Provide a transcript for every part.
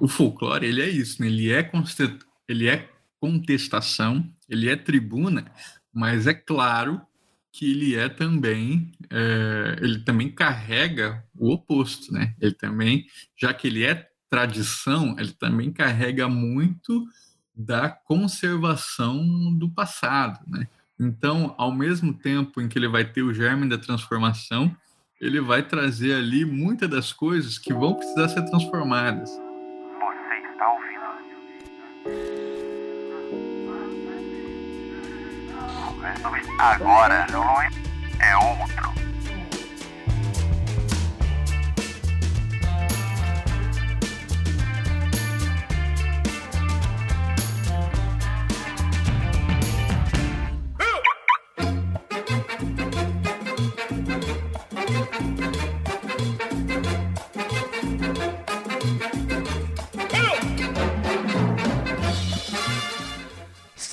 o folclore ele é isso, né? ele, é ele é contestação, ele é tribuna, mas é claro que ele é também, é, ele também carrega o oposto, né? Ele também, já que ele é tradição, ele também carrega muito da conservação do passado, né? Então, ao mesmo tempo em que ele vai ter o germe da transformação, ele vai trazer ali muitas das coisas que vão precisar ser transformadas. Agora, é outro.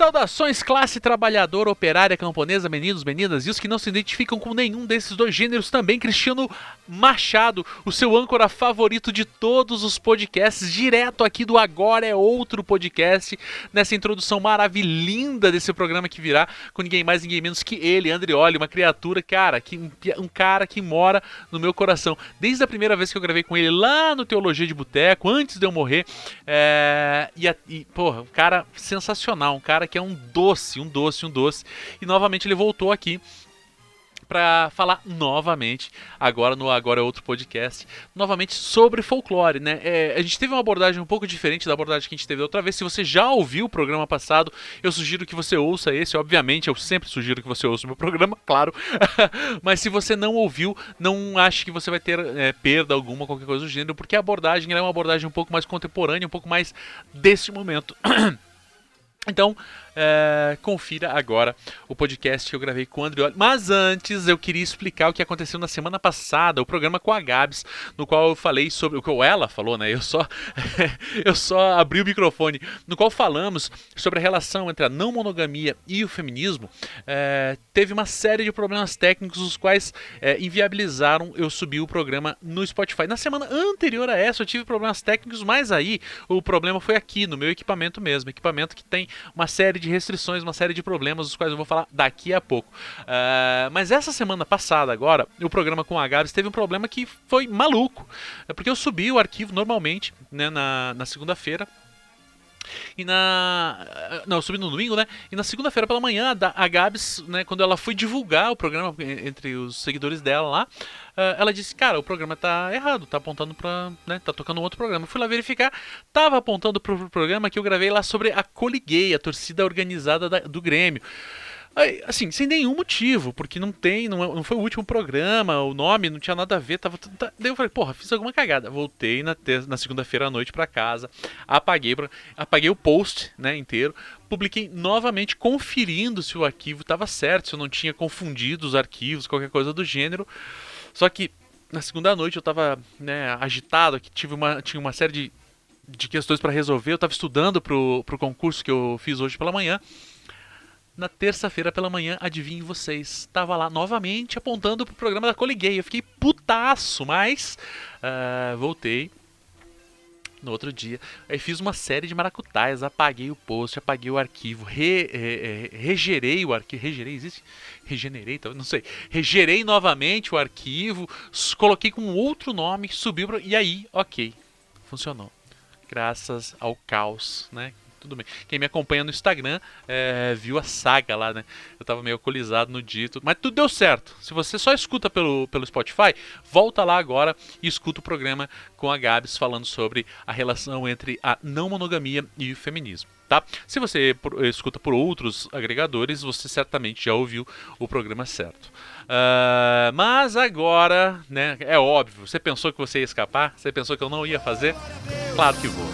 Saudações, classe trabalhadora, operária, camponesa, meninos, meninas e os que não se identificam com nenhum desses dois gêneros também. Cristiano Machado, o seu âncora favorito de todos os podcasts, direto aqui do Agora é Outro Podcast, nessa introdução maravilhosa desse programa que virá com ninguém mais, ninguém menos que ele, Andrioli, uma criatura, cara, que, um cara que mora no meu coração. Desde a primeira vez que eu gravei com ele lá no Teologia de Boteco, antes de eu morrer, é, e, e, porra, um cara sensacional, um cara que que é um doce, um doce, um doce. E novamente ele voltou aqui para falar novamente, agora no Agora é Outro Podcast, novamente sobre folclore, né? É, a gente teve uma abordagem um pouco diferente da abordagem que a gente teve outra vez. Se você já ouviu o programa passado, eu sugiro que você ouça esse. Obviamente, eu sempre sugiro que você ouça o meu programa, claro. Mas se você não ouviu, não ache que você vai ter é, perda alguma, qualquer coisa do gênero, porque a abordagem é uma abordagem um pouco mais contemporânea, um pouco mais desse momento. Então, é, confira agora o podcast que eu gravei com o Andrioli. Mas antes, eu queria explicar o que aconteceu na semana passada, o programa com a Gabs, no qual eu falei sobre o que ela falou, né? Eu só, eu só abri o microfone, no qual falamos sobre a relação entre a não monogamia e o feminismo. É, teve uma série de problemas técnicos, os quais é, inviabilizaram eu subir o programa no Spotify. Na semana anterior a essa, eu tive problemas técnicos, mas aí o problema foi aqui, no meu equipamento mesmo. Equipamento que tem uma série de restrições, uma série de problemas, dos quais eu vou falar daqui a pouco. Uh, mas essa semana passada, agora, o programa com a Gabs teve um problema que foi maluco. É porque eu subi o arquivo normalmente, né, na, na segunda-feira, e na. Não, eu subi no domingo, né? E na segunda-feira pela manhã, a Gabs, né, quando ela foi divulgar o programa entre os seguidores dela lá, uh, ela disse, cara, o programa tá errado, tá apontando pra. Né, tá tocando um outro programa. Eu fui lá verificar, tava apontando pro programa que eu gravei lá sobre a Coliguei, a torcida organizada da, do Grêmio. Assim, sem nenhum motivo, porque não tem, não, não foi o último programa, o nome não tinha nada a ver, tava tudo. Tá, daí eu falei, porra, fiz alguma cagada. Voltei na, na segunda-feira à noite para casa, apaguei, apaguei o post, né, inteiro, publiquei novamente conferindo se o arquivo estava certo, se eu não tinha confundido os arquivos, qualquer coisa do gênero. Só que na segunda noite eu tava, né, agitado, que tive uma, tinha uma série de, de questões para resolver, eu tava estudando pro, pro concurso que eu fiz hoje pela manhã. Na terça-feira pela manhã, adivinhem vocês, estava lá novamente apontando pro programa da Coliguei. Eu fiquei putaço, mas uh, voltei no outro dia. Aí fiz uma série de maracutais, apaguei o post, apaguei o arquivo, re, re, re, regerei o arquivo. Regerei, existe? Regenerei, não sei. Regerei novamente o arquivo, coloquei com outro nome, subiu e aí, ok, funcionou. Graças ao caos, né? Tudo bem. Quem me acompanha no Instagram é, viu a saga lá, né? Eu tava meio alcoolizado no dito, mas tudo deu certo. Se você só escuta pelo, pelo Spotify, volta lá agora e escuta o programa com a Gabs falando sobre a relação entre a não monogamia e o feminismo. Tá? Se você escuta por outros agregadores, você certamente já ouviu o programa certo. Uh, mas agora, né, é óbvio, você pensou que você ia escapar? Você pensou que eu não ia fazer? Claro que vou.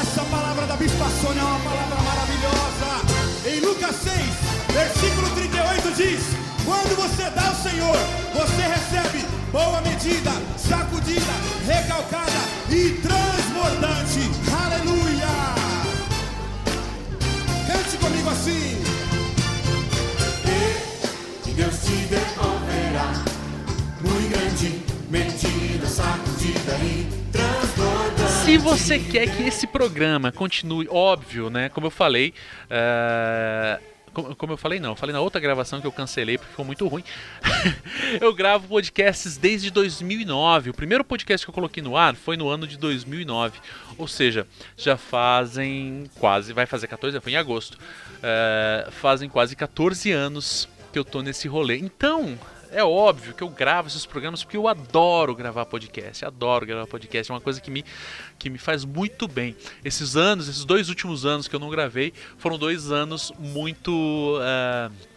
Essa palavra da Bispa Sônia diz: Quando você dá ao Senhor, você recebe boa medida, sacudida, recalcada e transbordante. Aleluia! Cante comigo assim. E Deus te devolverá muito grande medida, sacudida e transbordante você quer que esse programa continue, óbvio, né? Como eu falei, uh, como, eu falei, não, eu falei na outra gravação que eu cancelei porque ficou muito ruim. eu gravo podcasts desde 2009. O primeiro podcast que eu coloquei no ar foi no ano de 2009. Ou seja, já fazem quase, vai fazer 14, foi em agosto. Uh, fazem quase 14 anos que eu tô nesse rolê. Então, é óbvio que eu gravo esses programas porque eu adoro gravar podcast, adoro gravar podcast, é uma coisa que me, que me faz muito bem. Esses anos, esses dois últimos anos que eu não gravei, foram dois anos muito. Uh,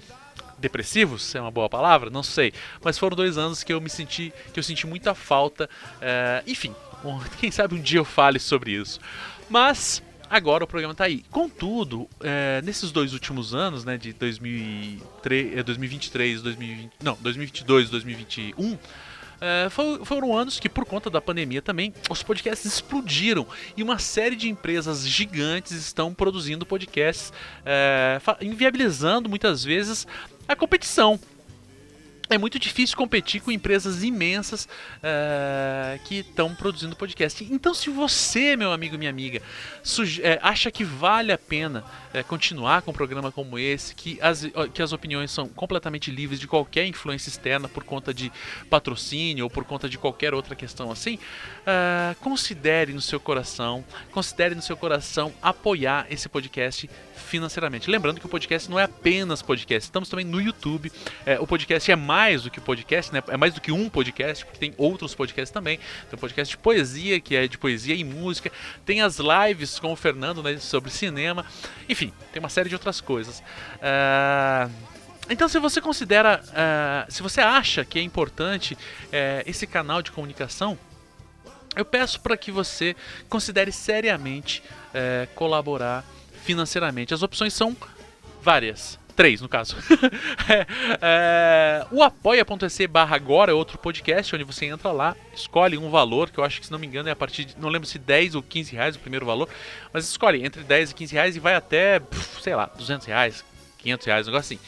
depressivos, é uma boa palavra, não sei, mas foram dois anos que eu me senti, que eu senti muita falta, uh, enfim, quem sabe um dia eu fale sobre isso. Mas agora o programa está aí. Contudo, é, nesses dois últimos anos, né, de 2003, 2023, 2020, não, 2022, 2021, é, foram anos que, por conta da pandemia também, os podcasts explodiram e uma série de empresas gigantes estão produzindo podcasts, é, inviabilizando muitas vezes a competição é muito difícil competir com empresas imensas uh, que estão produzindo podcast. Então, se você, meu amigo, minha amiga, é, acha que vale a pena é, continuar com um programa como esse, que as, que as opiniões são completamente livres de qualquer influência externa por conta de patrocínio ou por conta de qualquer outra questão assim, uh, considere no seu coração, considere no seu coração apoiar esse podcast financeiramente. Lembrando que o podcast não é apenas podcast, estamos também no YouTube. O podcast é mais do que podcast, né? É mais do que um podcast, porque tem outros podcasts também. Tem um podcast de poesia, que é de poesia e música. Tem as lives com o Fernando né, sobre cinema. Enfim, tem uma série de outras coisas. Uh... Então, se você considera, uh, se você acha que é importante uh, esse canal de comunicação, eu peço para que você considere seriamente uh, colaborar financeiramente. As opções são várias. Três, no caso. é, é, o apoia.se barra agora é outro podcast, onde você entra lá, escolhe um valor, que eu acho que se não me engano é a partir de, não lembro se 10 ou 15 reais o primeiro valor, mas escolhe entre 10 e 15 reais e vai até, sei lá, 200 reais, 500 reais, um negócio assim.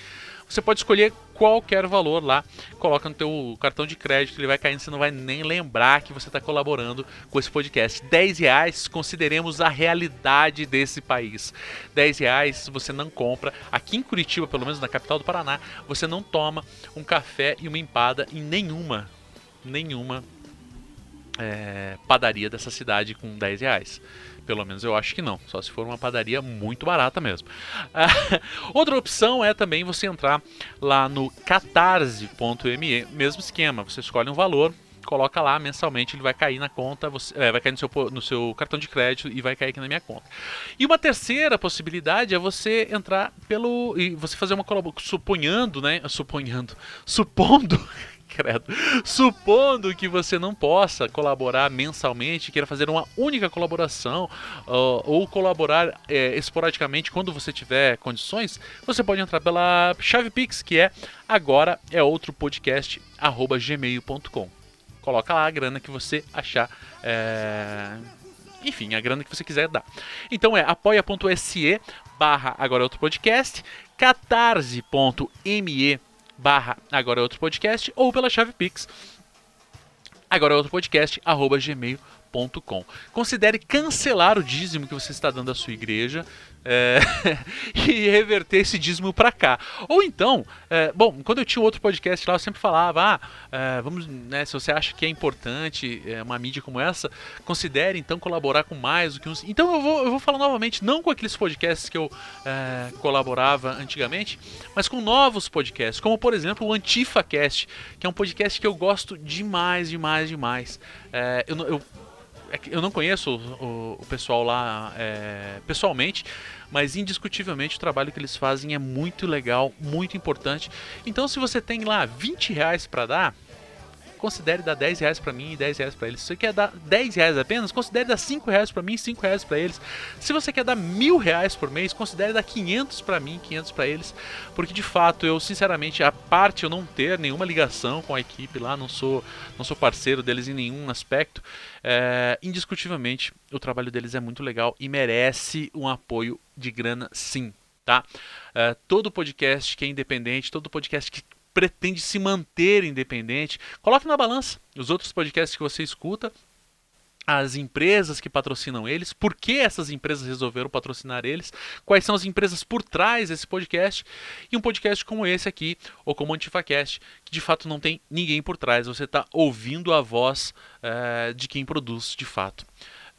Você pode escolher qualquer valor lá, coloca no teu cartão de crédito, ele vai caindo, você não vai nem lembrar que você está colaborando com esse podcast. 10 reais, consideremos a realidade desse país. 10 reais você não compra, aqui em Curitiba, pelo menos na capital do Paraná, você não toma um café e uma empada em nenhuma, nenhuma é, padaria dessa cidade com 10 reais. Pelo menos eu acho que não, só se for uma padaria muito barata mesmo. outra opção é também você entrar lá no catarse.me, mesmo esquema, você escolhe um valor, coloca lá mensalmente, ele vai cair na conta, você, é, vai cair no seu, no seu cartão de crédito e vai cair aqui na minha conta. E uma terceira possibilidade é você entrar pelo. e você fazer uma colaboração. Suponhando, né? Suponhando. Supondo credo. Supondo que você não possa colaborar mensalmente, queira fazer uma única colaboração uh, ou colaborar é, esporadicamente quando você tiver condições, você pode entrar pela chave Pix, que é agora é outro podcast gmail.com. Coloca lá a grana que você achar. É... Enfim, a grana que você quiser dar. Então é apoia.se barra agora é outro podcast, catarse.me barra agora é outro podcast ou pela chave Pix agora é outro podcast arroba gmail.com. Considere cancelar o dízimo que você está dando à sua igreja é, e reverter esse dízimo para cá. Ou então, é, bom, quando eu tinha outro podcast lá, eu sempre falava, ah, é, vamos, né, se você acha que é importante é, uma mídia como essa, considere então colaborar com mais do que uns. Então eu vou, eu vou falar novamente, não com aqueles podcasts que eu é, colaborava antigamente, mas com novos podcasts, como por exemplo o AntifaCast, que é um podcast que eu gosto demais, demais, demais. É, eu, eu é eu não conheço o, o pessoal lá é, pessoalmente, mas indiscutivelmente o trabalho que eles fazem é muito legal, muito importante. Então, se você tem lá 20 reais para dar, considere dar 10 reais pra mim e 10 reais pra eles. Se você quer dar 10 reais apenas, considere dar 5 reais pra mim e 5 reais pra eles. Se você quer dar mil reais por mês, considere dar 500 pra mim e 500 pra eles. Porque de fato, eu sinceramente, a parte eu não ter nenhuma ligação com a equipe lá, não sou, não sou parceiro deles em nenhum aspecto, é, indiscutivelmente o trabalho deles é muito legal e merece um apoio de grana sim. Tá? É, todo podcast que é independente, todo podcast que pretende se manter independente, coloque na balança os outros podcasts que você escuta as empresas que patrocinam eles, por que essas empresas resolveram patrocinar eles, quais são as empresas por trás desse podcast e um podcast como esse aqui, ou como o AntifaCast, que de fato não tem ninguém por trás, você está ouvindo a voz é, de quem produz de fato.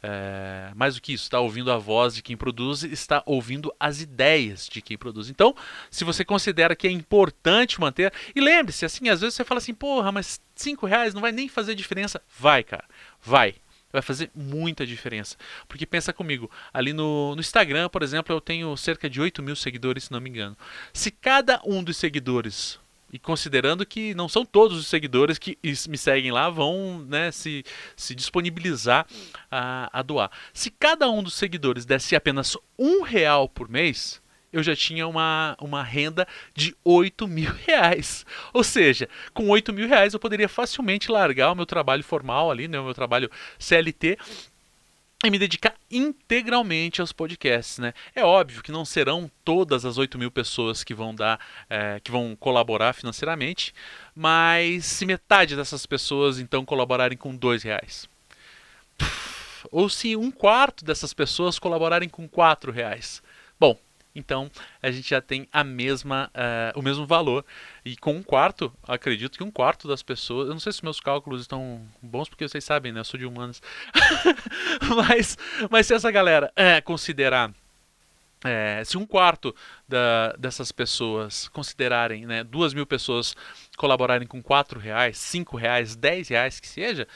É, mais do que isso, está ouvindo a voz de quem produz, está ouvindo as ideias de quem produz. Então, se você considera que é importante manter, e lembre-se, assim, às vezes você fala assim, porra, mas 5 reais não vai nem fazer diferença. Vai, cara, vai vai fazer muita diferença. Porque pensa comigo, ali no, no, Instagram, por exemplo, eu tenho cerca de 8 mil seguidores, se não me engano. Se cada um dos seguidores, e considerando que não são todos os seguidores que me seguem lá, vão né, se, se disponibilizar a, a doar. Se cada um dos seguidores desse apenas um real por mês, eu já tinha uma, uma renda de 8 mil reais. Ou seja, com 8 mil reais eu poderia facilmente largar o meu trabalho formal ali, né, o meu trabalho CLT e me dedicar integralmente aos podcasts, né? É óbvio que não serão todas as 8 mil pessoas que vão dar, é, que vão colaborar financeiramente, mas se metade dessas pessoas então colaborarem com dois reais, ou se um quarto dessas pessoas colaborarem com quatro reais, então a gente já tem a mesma, uh, o mesmo valor. E com um quarto, acredito que um quarto das pessoas. Eu não sei se meus cálculos estão bons, porque vocês sabem, né? Eu sou de humanas. mas, mas se essa galera é, considerar. É, se um quarto da, dessas pessoas considerarem, né, duas mil pessoas colaborarem com quatro reais, cinco reais, dez reais que seja,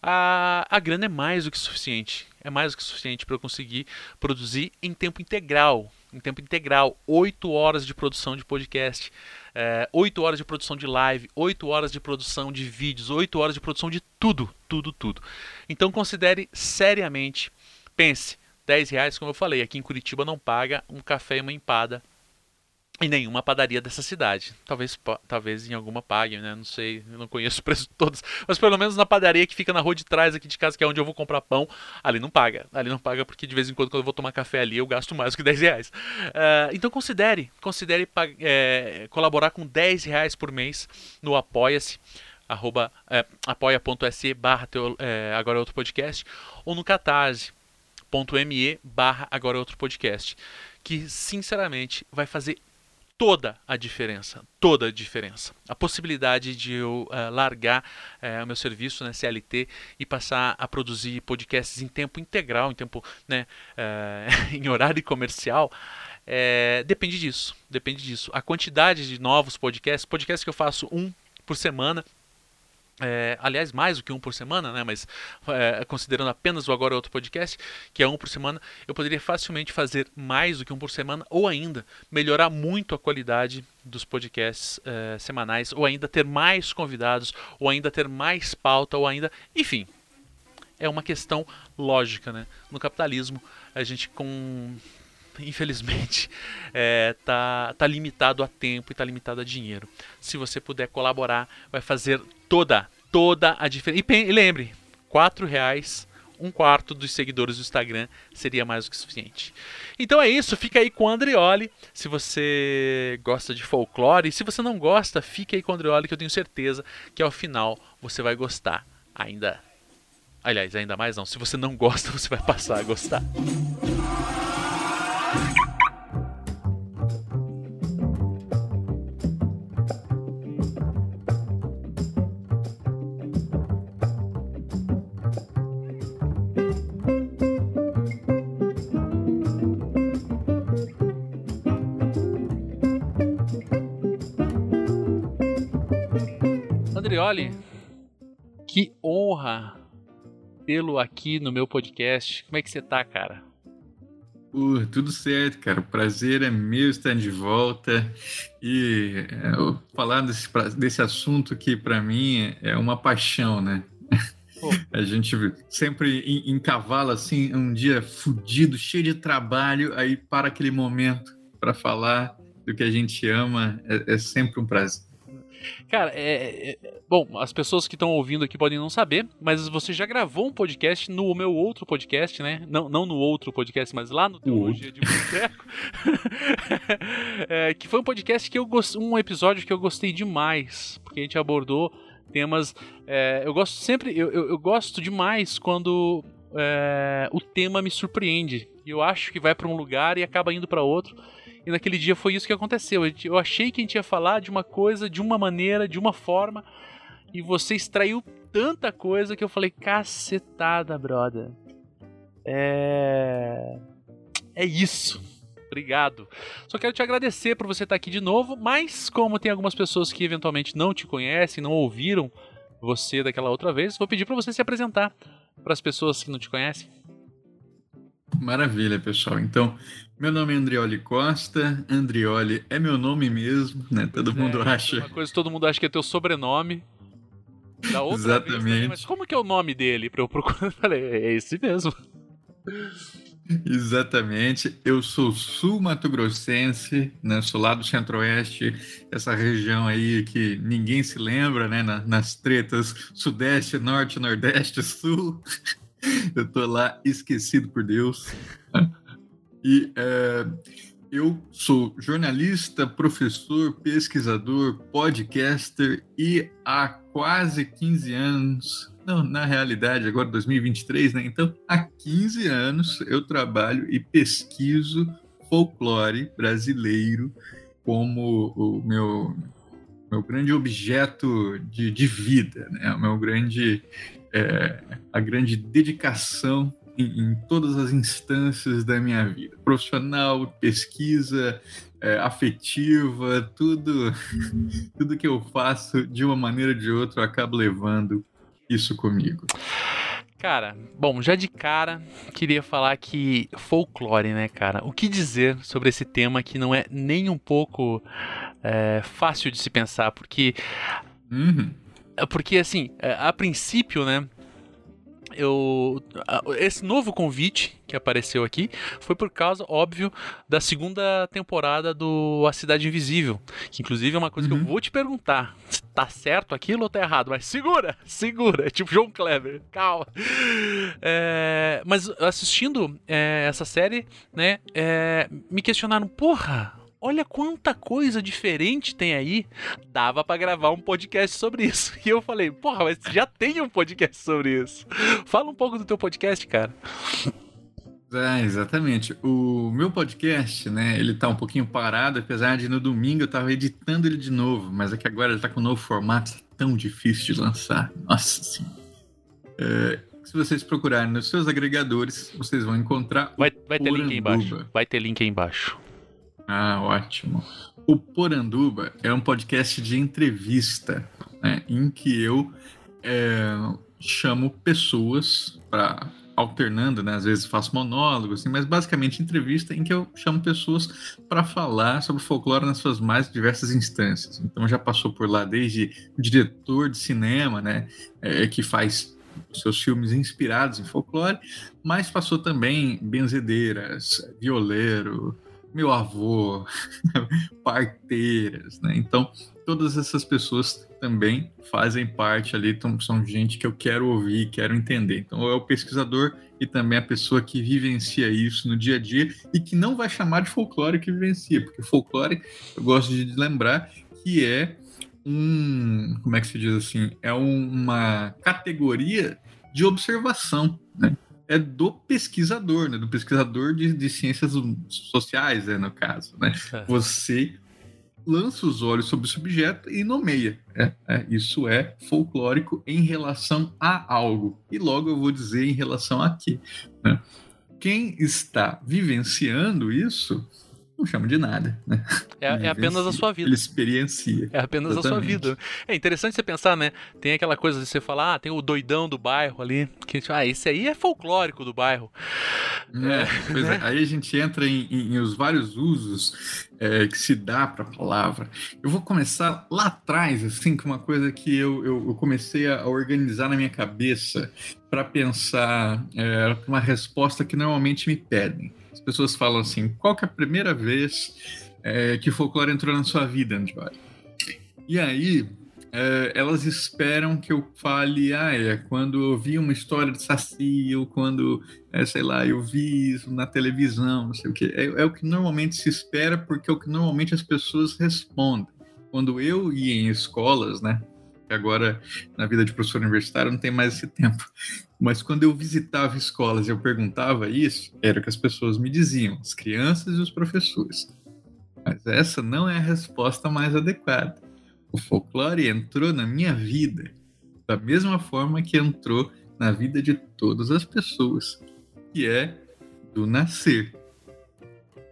a, a grana é mais do que suficiente. É mais do que suficiente para eu conseguir produzir em tempo integral em tempo integral, 8 horas de produção de podcast, é, 8 horas de produção de live, 8 horas de produção de vídeos, 8 horas de produção de tudo, tudo, tudo. Então considere seriamente, pense, 10 reais, como eu falei, aqui em Curitiba não paga um café e uma empada em nenhuma padaria dessa cidade. Talvez, talvez em alguma pague, né? Não sei, eu não conheço o preço de todos. Mas pelo menos na padaria que fica na rua de trás aqui de casa, que é onde eu vou comprar pão, ali não paga. Ali não paga porque de vez em quando, quando eu vou tomar café ali, eu gasto mais do que 10 reais. Uh, então considere, considere é, colaborar com 10 reais por mês no Apoia-se. Arroba, é, apoia.se barra é, agora é outro podcast ou no catarse.me barra agora é outro podcast que sinceramente vai fazer toda a diferença, toda a diferença. A possibilidade de eu uh, largar uh, o meu serviço na né, CLT e passar a produzir podcasts em tempo integral, em tempo, né, uh, em horário comercial, depende disso, depende disso. A quantidade de novos podcasts, podcasts que eu faço um por semana, é, aliás, mais do que um por semana, né? Mas é, considerando apenas o Agora é Outro Podcast, que é um por semana, eu poderia facilmente fazer mais do que um por semana, ou ainda melhorar muito a qualidade dos podcasts é, semanais, ou ainda ter mais convidados, ou ainda ter mais pauta, ou ainda. Enfim. É uma questão lógica, né? No capitalismo, a gente com infelizmente, é, tá, tá limitado a tempo e tá limitado a dinheiro. Se você puder colaborar, vai fazer toda, toda a diferença. E, lembre, quatro reais um quarto dos seguidores do Instagram seria mais do que suficiente. Então é isso, fica aí com o Andreoli. Se você gosta de folclore, se você não gosta, fique aí com o Andreoli, que eu tenho certeza que ao final você vai gostar ainda. Aliás, ainda mais não. Se você não gosta, você vai passar a gostar. Andrioli, que honra tê-lo aqui no meu podcast. Como é que você tá, cara? Uh, tudo certo, cara. O prazer é meu estar de volta e é, falar desse, desse assunto que para mim é uma paixão, né? Oh. A gente sempre encavala assim, um dia fudido, cheio de trabalho, aí para aquele momento para falar do que a gente ama, é, é sempre um prazer. Cara, é, é, bom, as pessoas que estão ouvindo aqui podem não saber, mas você já gravou um podcast no meu outro podcast, né? Não, não no outro podcast, mas lá no Teologia de Boteco. é, que foi um podcast que eu gost... um episódio que eu gostei demais, porque a gente abordou temas. É, eu gosto sempre, eu, eu, eu, gosto demais quando é, o tema me surpreende. Eu acho que vai para um lugar e acaba indo para outro. E naquele dia foi isso que aconteceu. Eu achei que a gente ia falar de uma coisa de uma maneira, de uma forma, e você extraiu tanta coisa que eu falei, cacetada, brother. É. É isso. Obrigado. Só quero te agradecer por você estar aqui de novo, mas como tem algumas pessoas que eventualmente não te conhecem, não ouviram você daquela outra vez, vou pedir para você se apresentar para as pessoas que não te conhecem. Maravilha, pessoal. Então, meu nome é Andrioli Costa. Andrioli é meu nome mesmo, né? Todo é, mundo acha. Uma coisa que todo mundo acha que é teu sobrenome. Da outra Exatamente. Também, mas como que é o nome dele? Pra eu procurar. Eu falei, é esse mesmo. Exatamente. Eu sou sul-mato-grossense, né? Sou lá do centro-oeste, essa região aí que ninguém se lembra, né? nas tretas sudeste, norte, nordeste, sul. Eu tô lá esquecido por Deus. E é, eu sou jornalista, professor, pesquisador, podcaster e há quase 15 anos, não, na realidade, agora 2023, né? Então, há 15 anos eu trabalho e pesquiso folclore brasileiro como o meu, meu grande objeto de, de vida, né? O meu grande, é, a grande dedicação em, em, todas as instâncias da minha vida, profissional, pesquisa, é, afetiva, tudo, tudo que eu faço de uma maneira ou de outra, eu acabo levando isso comigo. Cara, bom, já de cara, queria falar que folclore, né, cara? O que dizer sobre esse tema que não é nem um pouco é, fácil de se pensar, porque. Uhum. Porque, assim, é, a princípio, né, eu esse novo convite que apareceu aqui foi por causa, óbvio, da segunda temporada do A Cidade Invisível, que inclusive é uma coisa uhum. que eu uhum. vou te perguntar, tá certo aquilo ou tá errado, mas segura, segura, é tipo João Kleber, calma. É, mas assistindo é, essa série, né, é, me questionaram, porra, olha quanta coisa diferente tem aí. Dava para gravar um podcast sobre isso. E eu falei, porra, mas já tem um podcast sobre isso. Fala um pouco do teu podcast, cara. É, exatamente. O meu podcast, né, ele tá um pouquinho parado, apesar de no domingo eu tava editando ele de novo, mas é que agora ele tá com um novo formato, tá tão difícil de lançar. Nossa senhora. É, se vocês procurarem nos seus agregadores, vocês vão encontrar. Vai, vai ter link aí embaixo. Vai ter link aí embaixo. Ah, ótimo. O Poranduba é um podcast de entrevista, né, em que eu é, chamo pessoas para alternando, né? Às vezes faço monólogo, assim, mas basicamente entrevista em que eu chamo pessoas para falar sobre folclore nas suas mais diversas instâncias. Então já passou por lá desde diretor de cinema, né? É, que faz seus filmes inspirados em folclore, mas passou também benzedeiras, violeiro, meu avô, parteiras, né? Então, todas essas pessoas também fazem parte ali, então, são gente que eu quero ouvir, quero entender. Então, é o pesquisador e também a pessoa que vivencia isso no dia a dia e que não vai chamar de folclore que vivencia, porque folclore, eu gosto de lembrar que é um, como é que se diz assim, é uma categoria de observação, né? É do pesquisador, né? Do pesquisador de, de ciências sociais, né, no caso, né? É. Você lança os olhos sobre esse objeto e nomeia. É, é, isso é folclórico em relação a algo. E logo eu vou dizer em relação a quê. Né? Quem está vivenciando isso não chama de nada, né? É, é apenas a sua vida. Ele experiencia. É apenas Exatamente. a sua vida. É interessante você pensar, né? Tem aquela coisa de você falar, ah, tem o doidão do bairro ali, que ah, esse aí é folclórico do bairro. É, pois é. Aí a gente entra em, em, em os vários usos é, que se dá para a palavra. Eu vou começar lá atrás, assim, com uma coisa que eu, eu, eu comecei a organizar na minha cabeça para pensar é, uma resposta que normalmente me pedem as pessoas falam assim: qual que é a primeira vez é, que folclore entrou na sua vida, Andivari? E aí, é, elas esperam que eu fale, ah, é quando eu vi uma história de Saci, ou quando, é, sei lá, eu vi isso na televisão, não sei o quê. É, é, o que normalmente se espera, porque é o que normalmente as pessoas respondem. Quando eu ia em escolas, né, agora na vida de professor universitário não tem mais esse tempo. Mas quando eu visitava escolas e eu perguntava isso, era o que as pessoas me diziam, as crianças e os professores. Mas essa não é a resposta mais adequada. O folclore entrou na minha vida da mesma forma que entrou na vida de todas as pessoas, que é do nascer.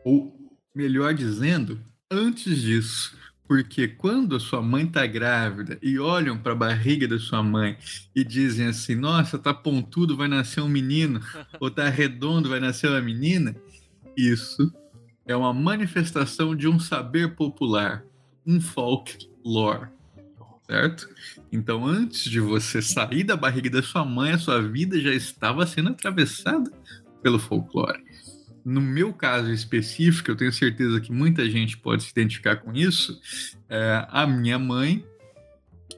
Ou, melhor dizendo, antes disso. Porque quando a sua mãe está grávida e olham para a barriga da sua mãe e dizem assim: Nossa, tá pontudo, vai nascer um menino, ou tá redondo, vai nascer uma menina, isso é uma manifestação de um saber popular, um folklore, certo? Então, antes de você sair da barriga da sua mãe, a sua vida já estava sendo atravessada pelo folclore. No meu caso específico, eu tenho certeza que muita gente pode se identificar com isso. É, a minha mãe,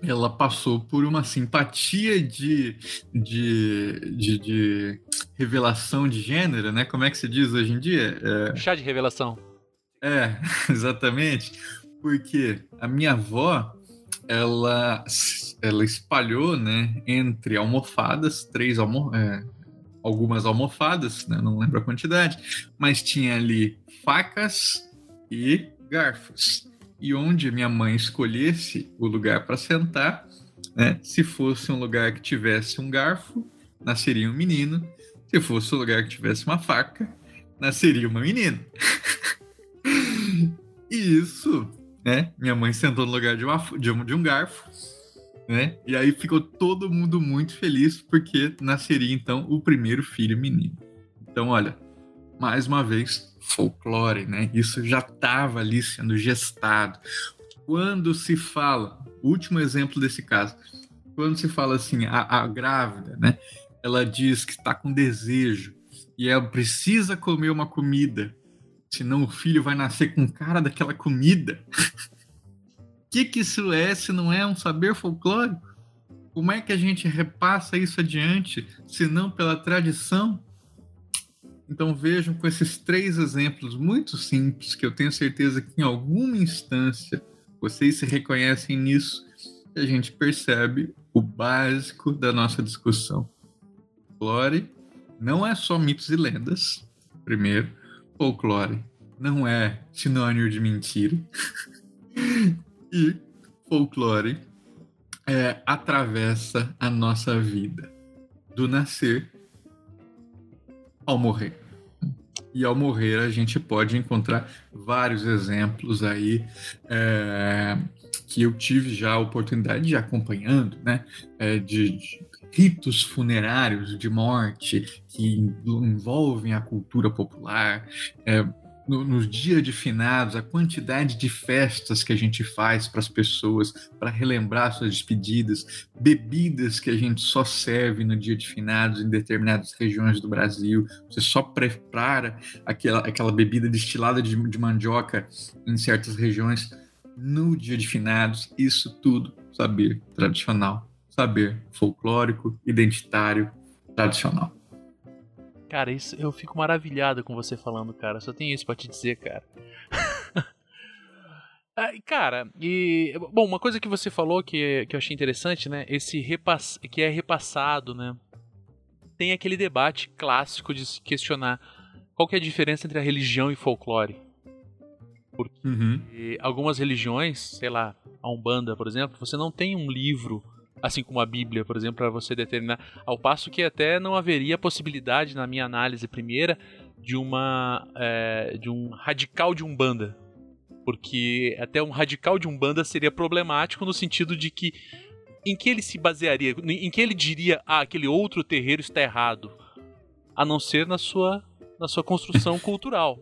ela passou por uma simpatia de, de, de, de, revelação de gênero, né? Como é que se diz hoje em dia? É... Chá de revelação. É, exatamente. Porque a minha avó, ela, ela espalhou, né, entre almofadas, três almo é, algumas almofadas, né, não lembro a quantidade, mas tinha ali facas e garfos. E onde minha mãe escolhesse o lugar para sentar, né, se fosse um lugar que tivesse um garfo, nasceria um menino. Se fosse um lugar que tivesse uma faca, nasceria uma menina. e isso, né? Minha mãe sentou no lugar de, uma, de, um, de um garfo né? E aí ficou todo mundo muito feliz porque nasceria então o primeiro filho menino. Então, olha, mais uma vez, folclore, né? Isso já estava ali sendo gestado. Quando se fala, último exemplo desse caso, quando se fala assim, a, a grávida, né? Ela diz que está com desejo e ela precisa comer uma comida, senão o filho vai nascer com cara daquela comida. que, que isso é se não é um saber folclórico? Como é que a gente repassa isso adiante, se não pela tradição? Então vejam com esses três exemplos muito simples, que eu tenho certeza que em alguma instância vocês se reconhecem nisso, a gente percebe o básico da nossa discussão. Folclore não é só mitos e lendas, primeiro. Folclore não é sinônimo de mentira. e folclore é, atravessa a nossa vida, do nascer ao morrer. E ao morrer a gente pode encontrar vários exemplos aí é, que eu tive já a oportunidade de acompanhando, né? É, de, de ritos funerários de morte que envolvem a cultura popular. É, no, nos dias de finados, a quantidade de festas que a gente faz para as pessoas, para relembrar suas despedidas, bebidas que a gente só serve no dia de finados em determinadas regiões do Brasil, você só prepara aquela, aquela bebida destilada de, de mandioca em certas regiões no dia de finados, isso tudo saber tradicional, saber folclórico, identitário, tradicional. Cara, isso eu fico maravilhado com você falando, cara. Só tenho isso para te dizer, cara. cara, e bom, uma coisa que você falou que, que eu achei interessante, né? Esse repass, que é repassado, né? Tem aquele debate clássico de se questionar qual que é a diferença entre a religião e folclore. Porque uhum. algumas religiões, sei lá, a Umbanda, por exemplo, você não tem um livro assim como a Bíblia, por exemplo, para você determinar. Ao passo que até não haveria possibilidade, na minha análise primeira, de uma é, de um radical de umbanda, porque até um radical de umbanda seria problemático no sentido de que em que ele se basearia, em que ele diria, ah, aquele outro terreiro está errado, a não ser na sua na sua construção cultural.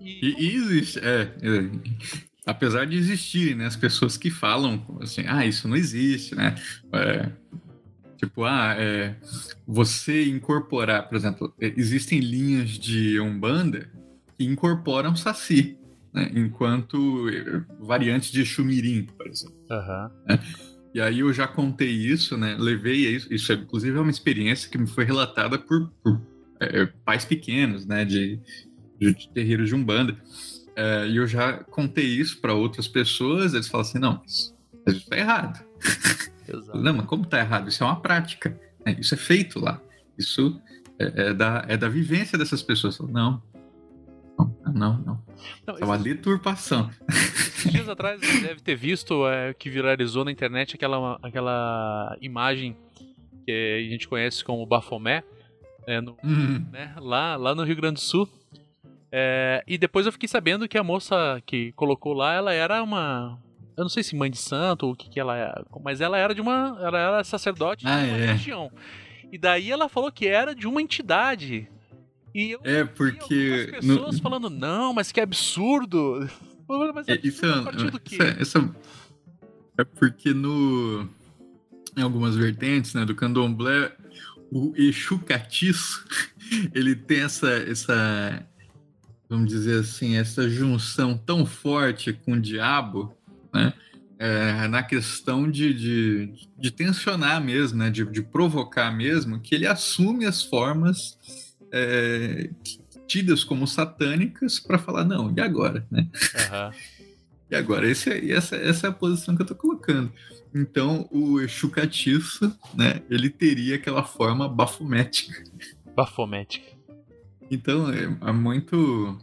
E, e existe, é, é, apesar de existirem, né, as pessoas que falam assim, ah, isso não existe, né? É, tipo, ah, é, você incorporar, por exemplo, existem linhas de umbanda que incorporam saci, né, enquanto variantes de chumirim, por exemplo. Uhum. Né? E aí eu já contei isso, né? Levei isso, isso inclusive é uma experiência que me foi relatada por, por é, pais pequenos, né? De, de terreiros de umbanda. É, e eu já contei isso para outras pessoas, eles falam assim, não, isso está errado. Exato. Não, mas como tá errado? Isso é uma prática. né? Isso é feito lá. Isso é, é da, é da vivência dessas pessoas. Não. Não, não, não. Não, É uma esses, deturpação. esses dias atrás você deve ter visto é, que viralizou na internet aquela, aquela imagem que a gente conhece como Bafomé, é, no, Hum, né, lá, lá no Rio Grande do Sul. É, e depois eu fiquei sabendo que a moça que colocou lá, ela era uma. Eu não sei se mãe de santo ou o que, que ela é, mas ela era de uma. Ela era sacerdote Ah, de uma é. religião. E daí ela falou que era de uma entidade. E eu É porque. no- pessoas falando, não, mas que absurdo. Mas É, isso é, a partir do quê? isso é- é porque no em algumas vertentes né, do candomblé o Exu Catiço ele tem essa essa vamos dizer assim essa junção tão forte com o diabo né, é, na questão de, de, de tensionar mesmo né, de, de provocar mesmo que ele assume as formas é, tidas como satânicas para falar não e agora né Aham. e agora, esse, é- essa, essa é a posição que eu tô colocando. Então, o Exu Catiço, né, ele teria aquela forma bafomética. Bafomética. Então, é, é muito...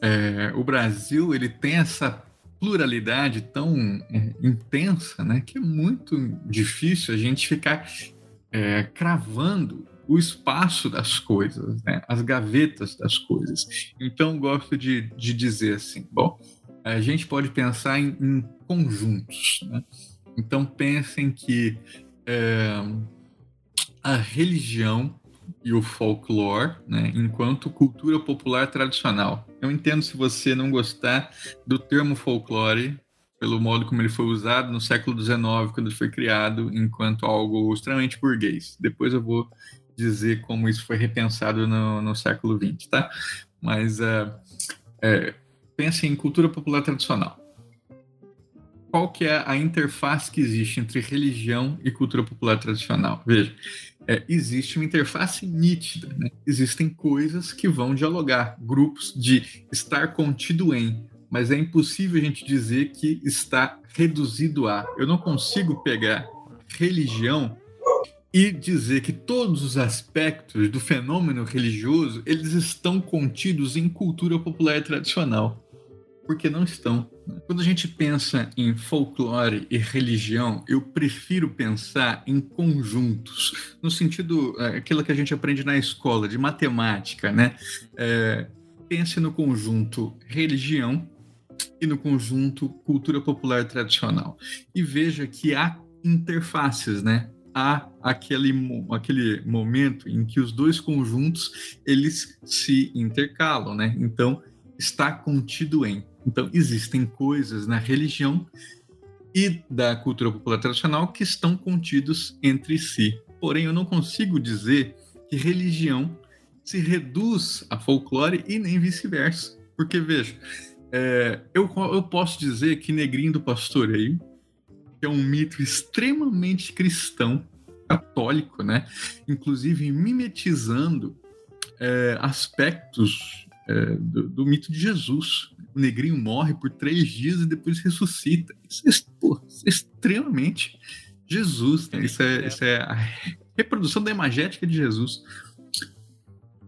é, o Brasil, ele tem essa pluralidade tão é, intensa, né, que é muito difícil a gente ficar é, cravando o espaço das coisas, né, as gavetas das coisas. Então, gosto de, de dizer assim, bom, a gente pode pensar em, em conjuntos. Né? Então pensem que é, a religião e o folclore, né, enquanto cultura popular tradicional. Eu entendo se você não gostar do termo folclore pelo modo como ele foi usado no século XIX, quando ele foi criado, enquanto algo extremamente burguês. Depois eu vou dizer como isso foi repensado no, no século XX, tá? Mas é, é, pense em cultura popular tradicional. Qual que é a interface que existe entre religião e cultura popular tradicional? Veja, é, existe uma interface nítida. Né? Existem coisas que vão dialogar, grupos de estar contido em, mas é impossível a gente dizer que está reduzido a. Eu não consigo pegar religião e dizer que todos os aspectos do fenômeno religioso eles estão contidos em cultura popular tradicional porque não estão. Quando a gente pensa em folclore e religião, eu prefiro pensar em conjuntos, no sentido, é, aquilo que a gente aprende na escola, de matemática, né? É, pense no conjunto religião e no conjunto cultura popular tradicional. E veja que há interfaces, né? Há aquele, aquele momento em que os dois conjuntos, eles se intercalam, né? Então, está contido em. Então, existem coisas na religião e da cultura popular tradicional que estão contidos entre si. Porém, eu não consigo dizer que religião se reduz a folclore e nem vice-versa. Porque, veja, é, eu, eu posso dizer que Negrinho do Pastoreio, que é um mito extremamente cristão, católico, né? Inclusive mimetizando é, aspectos é, do, do mito de Jesus. O negrinho morre por três dias e depois ressuscita. Isso é, pô, isso é extremamente Jesus. né? Isso, é, isso é a reprodução da imagética de Jesus.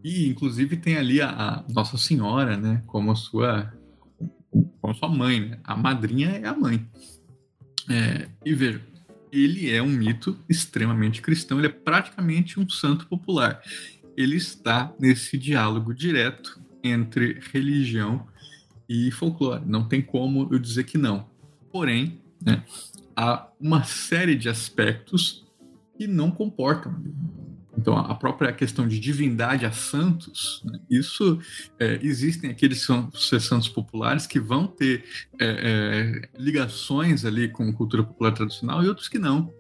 E, inclusive, tem ali a, a Nossa Senhora, né? Como a sua, como sua mãe, né? A madrinha é a mãe. É, e veja, ele é um mito extremamente cristão, ele é praticamente um santo popular. Ele está nesse diálogo direto entre religião e folclore. Não tem como eu dizer que não. Porém, né, há uma série de aspectos que não comportam. Então, a própria questão de divindade a santos, né, isso é, existem aqueles são santos populares que vão ter é, é, ligações ali com cultura popular tradicional e outros que não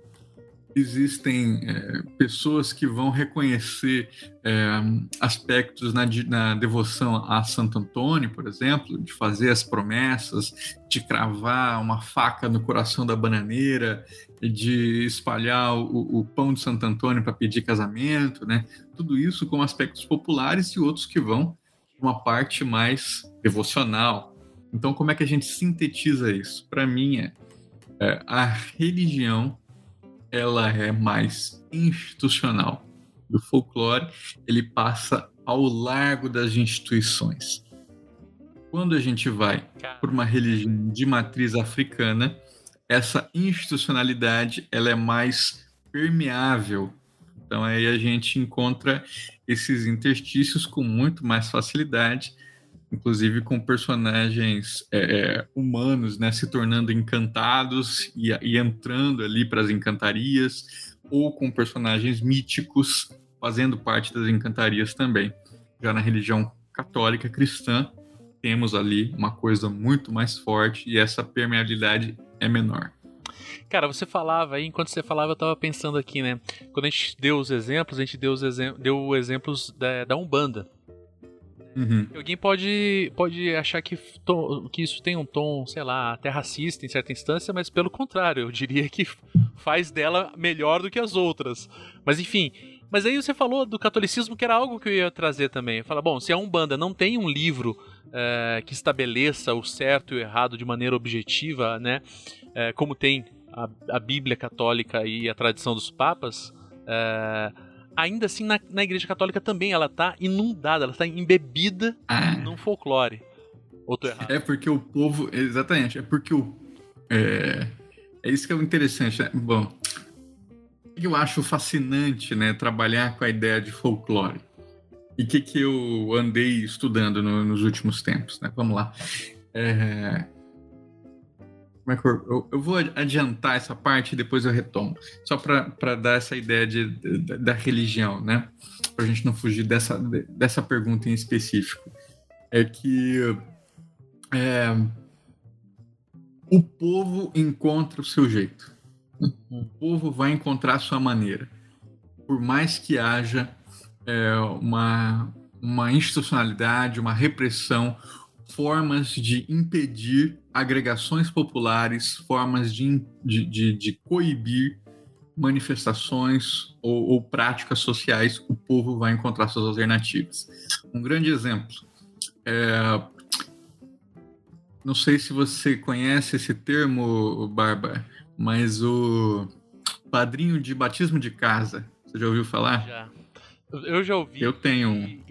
existem é, pessoas que vão reconhecer é, aspectos na, na, devoção a Santo Antônio, por exemplo, de fazer as promessas, de cravar uma faca no coração da bananeira, de espalhar o, o pão de Santo Antônio para pedir casamento, né? Tudo isso com aspectos populares e outros que vão uma parte mais devocional. Então, como é que a gente sintetiza isso? Para mim, é, é a religião ela é mais institucional. O folclore ele passa ao largo das instituições. Quando a gente vai por uma religião de matriz africana, essa institucionalidade ela é mais permeável. Então aí a gente encontra esses interstícios com muito mais facilidade, inclusive com personagens é, é humanos, né, se tornando encantados e, e entrando ali para as encantarias, ou com personagens míticos fazendo parte das encantarias também. Já na religião católica cristã, temos ali uma coisa muito mais forte e essa permeabilidade é menor. Cara, você falava aí, enquanto você falava, eu tava pensando aqui, né? Quando a gente deu os exemplos, a gente deu, os exem deu exemplos da, da Umbanda. Uhum. Alguém pode, pode achar que, que isso tem um tom, sei lá, até racista em certa instância, mas pelo contrário, eu diria que faz dela melhor do que as outras. Mas enfim, mas aí você falou do catolicismo, que era algo que eu ia trazer também. Fala, bom, se a Umbanda não tem um livro é, que estabeleça o certo e o errado de maneira objetiva, né? É, como tem a, a, Bíblia católica e a tradição dos papas, é, ainda assim na, na, Igreja Católica também ela está inundada, ela está embebida ah. num folclore. Ou tô errado? É porque o povo, exatamente, é porque o é, é isso que é o interessante. Né? Bom, eu acho fascinante, né, trabalhar com a ideia de folclore. E o que, que eu andei estudando no, nos últimos tempos, né? Vamos lá. É... Como é que eu, eu, eu, vou adiantar essa parte e depois eu retomo. Só para dar essa ideia de, de, da religião, né? Para a gente não fugir dessa, dessa pergunta em específico. É que é, o povo encontra o seu jeito. O povo vai encontrar a sua maneira. Por mais que haja é, uma, uma institucionalidade, uma repressão, formas de impedir agregações populares, formas de, de, de, de coibir manifestações ou, ou, práticas sociais, o povo vai encontrar suas alternativas. Um grande exemplo. É, não sei se você conhece esse termo, Bárbara, mas o padrinho de batismo de casa, você já ouviu falar? Já. Eu já ouvi. Eu tenho um. E,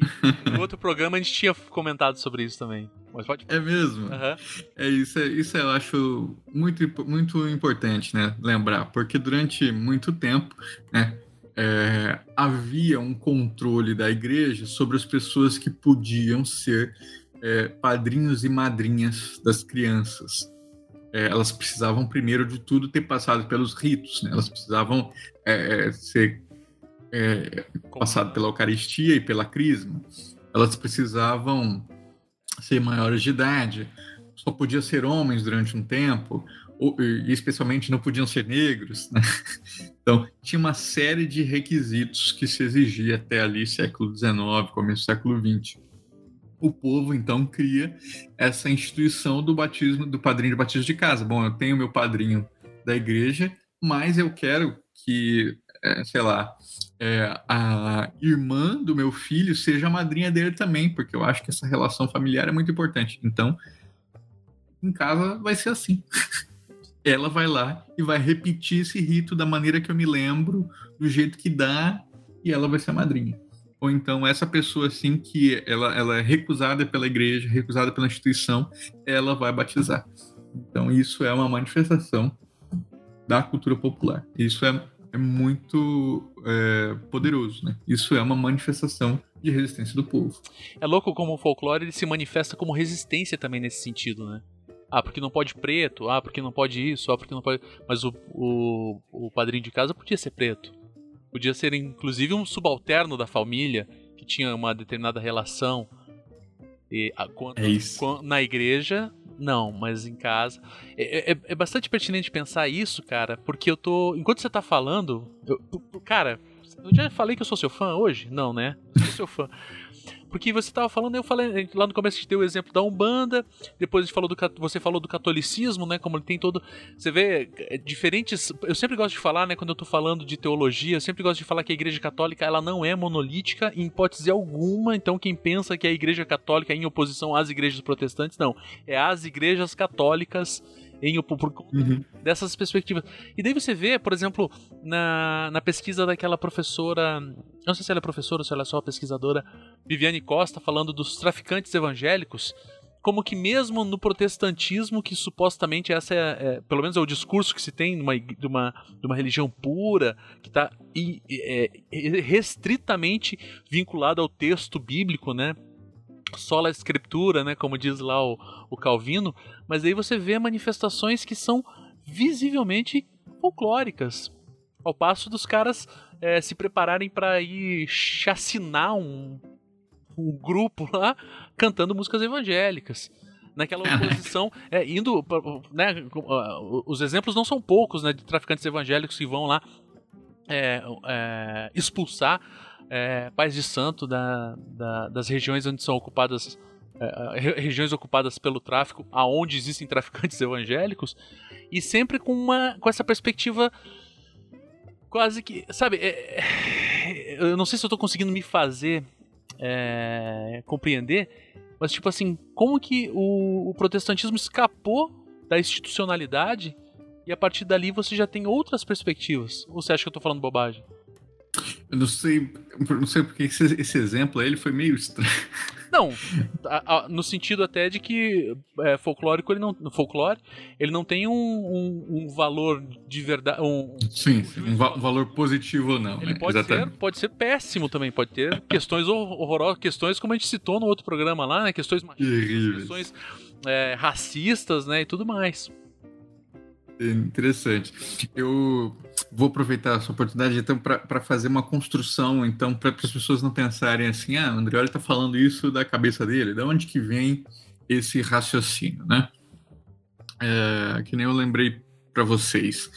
e, no outro programa a gente tinha comentado sobre isso também. Mas pode É mesmo? Uhum. É isso, é, isso eu acho muito, muito importante, né? Lembrar, porque durante muito tempo, né? É, havia um controle da igreja sobre as pessoas que podiam ser é, padrinhos e madrinhas das crianças é, elas precisavam, primeiro de tudo, ter passado pelos ritos, né? elas precisavam é, é ser é, passado pela Eucaristia e pela Crisma, elas precisavam ser maiores de idade, só podiam ser homens durante um tempo, ou, e especialmente não podiam ser negros. Né? Então, tinha uma série de requisitos que se exigia até ali, século XIX, começo do século XX o povo então cria essa instituição do batismo, do padrinho de batismo de casa. Bom, eu tenho meu padrinho da igreja, mas eu quero que, é, sei lá, é, a irmã do meu filho seja a madrinha dele também, porque eu acho que essa relação familiar é muito importante. Então, em casa vai ser assim. Ela vai lá e vai repetir esse rito da maneira que eu me lembro, do jeito que dá, e ela vai ser a madrinha ou então essa pessoa assim que ela, ela é recusada pela igreja, recusada pela instituição, ela vai batizar. Então isso é uma manifestação da cultura popular. Isso é, é muito é, poderoso, né? Isso é uma manifestação de resistência do povo. É louco como o folclore ele se manifesta como resistência também nesse sentido, né? Ah, porque não pode preto, ah, porque não pode isso, ah, porque não pode. Mas o, o, o padrinho de casa podia ser preto. Podia ser inclusive um subalterno da família que tinha uma determinada relação. E, a, quando, é isso. Quando, na igreja, não, mas em casa. É, é, é, bastante pertinente pensar isso, cara, porque eu tô. Enquanto você tá falando. Eu, cara, eu já falei que eu sou seu fã hoje? Não, né? Eu sou seu fã. Porque você estava falando, eu falei lá no começo a gente deu o exemplo da Umbanda, depois a gente falou do, você falou do catolicismo, né? Como ele tem todo. Você vê é, diferentes. Eu sempre gosto de falar, né? Quando eu estou falando de teologia, eu sempre gosto de falar que a Igreja Católica ela não é monolítica em hipótese alguma. Então quem pensa que a Igreja Católica é em oposição às igrejas protestantes, não. É às igrejas católicas em por, por conta Uhum. dessas perspectivas. E daí você vê, por exemplo, na, na pesquisa daquela professora, não sei se ela é professora ou se ela é só pesquisadora, Viviane Costa, falando dos traficantes evangélicos, como que mesmo no protestantismo, que supostamente essa é, é- pelo menos é o discurso que se tem de uma, de uma, de uma religião pura, que está restritamente vinculada ao texto bíblico, né? Sola escritura, né? Como diz lá o, o Calvino, mas aí você vê manifestações que são visivelmente folclóricas, ao passo dos caras eh, se prepararem para ir chacinar um, um grupo lá cantando músicas evangélicas. Naquela oposição, é, indo, né, os exemplos não são poucos, né, de traficantes evangélicos que vão lá é, é, expulsar é, pais de santo da- da- das regiões onde são ocupadas é, re- regiões ocupadas pelo tráfico, aonde existem traficantes evangélicos, e sempre com uma com essa perspectiva quase que, sabe, é- é- eu não sei se eu tô conseguindo me fazer é, compreender, mas tipo assim, como que o, o protestantismo escapou da institucionalidade e a partir dali você já tem outras perspectivas? Ou você acha que eu tô falando bobagem? Eu não sei, não sei porque esse, esse exemplo aí ele foi meio estranho. Não, a- a- no sentido até de que é, folclórico ele não, no folclore ele não tem um, um- um valor de verdade, um, Sim, um, va- valor positivo ou não. Ele né? pode ser, pode ser péssimo também, pode ter questões hor- horrorosas, questões como a gente citou no outro programa lá, né? Questões machistas, questões é, racistas, né? E tudo mais. É Interessante. Eu vou aproveitar essa oportunidade então para fazer uma construção, então para as pessoas não pensarem assim, ah, o Andreoli está falando isso da cabeça dele, da onde que vem esse raciocínio, né? É, que nem eu lembrei para vocês.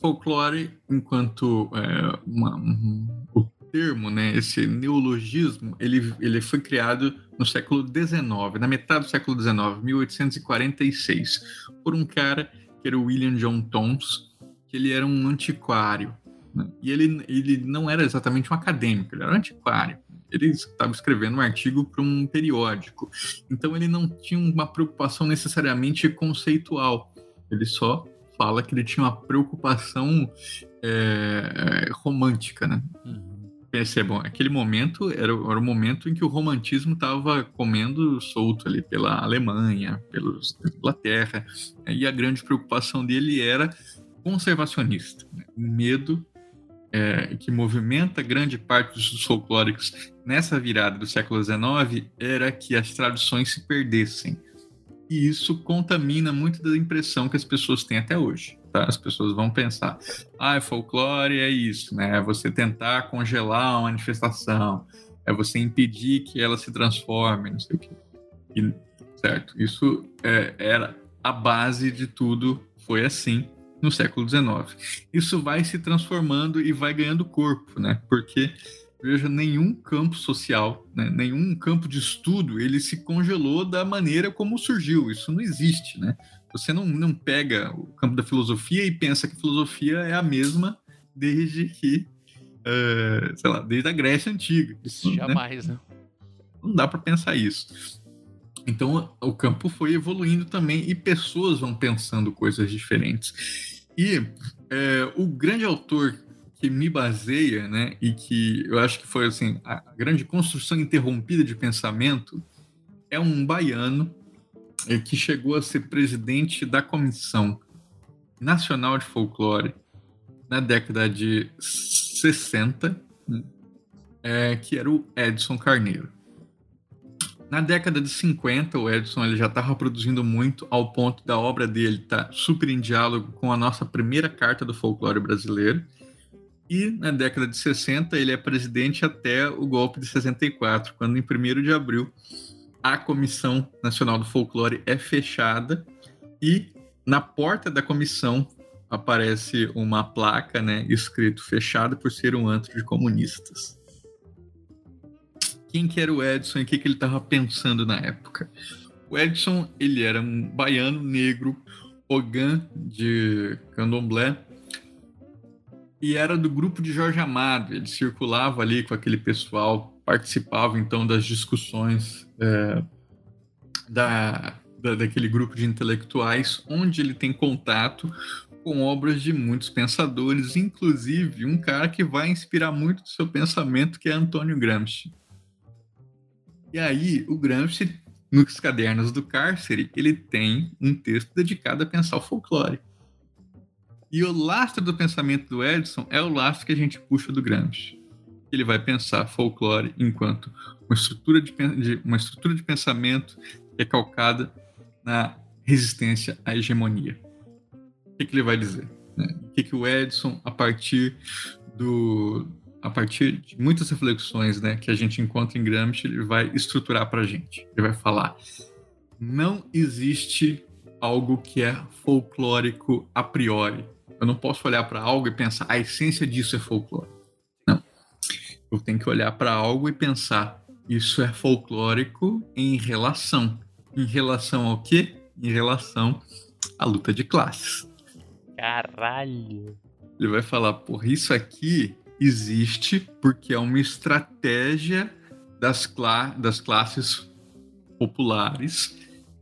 Folclore, enquanto é, uma- um- o termo, né, esse neologismo, ele, ele foi criado no século XIX, na metade do século XIX, 1846, por um cara que era o William John Tons, que ele era um antiquário. né? E ele, ele não era exatamente um acadêmico, ele era um antiquário. Ele estava escrevendo um artigo para um periódico. Então ele não tinha uma preocupação necessariamente conceitual. Ele só fala que ele tinha uma preocupação é, romântica, né? Percebam, aquele momento era, o- era o momento em que o romantismo estava comendo solto ali pela Alemanha, pelos, pela Inglaterra, né? e a grande preocupação dele era conservacionista. né? O medo é, que movimenta grande parte dos folclóricos nessa virada do século XIX era que as tradições se perdessem. E isso contamina muito da impressão que as pessoas têm até hoje. Tá? As pessoas vão pensar, ah, folclore é isso, né? É você tentar congelar uma manifestação, é você impedir que ela se transforme, não sei o quê. E, certo? Isso é, era a base de tudo, foi assim no século XIX. Isso vai se transformando e vai ganhando corpo, né? Porque veja, nenhum campo social, né? nenhum campo de estudo, ele se congelou da maneira como surgiu. Isso não existe, né? Você não, não pega o campo da filosofia e pensa que a filosofia é a mesma desde que, eh, sei lá, desde a Grécia Antiga. Isso, né? Jamais, né? Não dá para pensar isso. Então o campo foi evoluindo também e pessoas vão pensando coisas diferentes. E é, o grande autor que me baseia, né, e que eu acho que foi assim a grande construção interrompida de pensamento é um baiano é, que chegou a ser presidente da Comissão Nacional de Folclore na década de 60, né, é, que era o Edson Carneiro. Na década de 50, o Edson ele já estava produzindo muito ao ponto da obra dele estar tá super em diálogo com a nossa primeira carta do folclore brasileiro. E na década de 60, ele é presidente até o golpe de 64, quando em 1 de abril a Comissão Nacional do Folclore é fechada e na porta da comissão aparece uma placa, né, escrito fechada por ser um antro de comunistas quem que era o Edson e o que, que ele estava pensando na época. O Edson, ele era um baiano negro, ogã de candomblé, e era do grupo de Jorge Amado. Ele circulava ali com aquele pessoal, participava então das discussões é, da, da, daquele grupo de intelectuais, onde ele tem contato com obras de muitos pensadores, inclusive um cara que vai inspirar muito do seu pensamento, que é Antônio Gramsci. E aí, o Gramsci, nos cadernos do cárcere, ele tem um texto dedicado a pensar o folclore. E o lastro do pensamento do Edson é o lastro que a gente puxa do Gramsci. Ele vai pensar folclore enquanto uma estrutura de, de uma estrutura de pensamento que é calcada na resistência à hegemonia. O que, que ele vai dizer? Né? O que, que o Edson, a partir do, a partir de muitas reflexões né, que a gente encontra em Gramsci, ele vai estruturar para a gente. Ele vai falar: não existe algo que é folclórico a priori. Eu não posso olhar para algo e pensar a essência disso é folclore. Não. Eu tenho que olhar para algo e pensar isso é folclórico em relação. Em relação ao quê? Em relação à luta de classes. Caralho. Ele vai falar, porra, isso aqui existe porque é uma estratégia das, cla das classes populares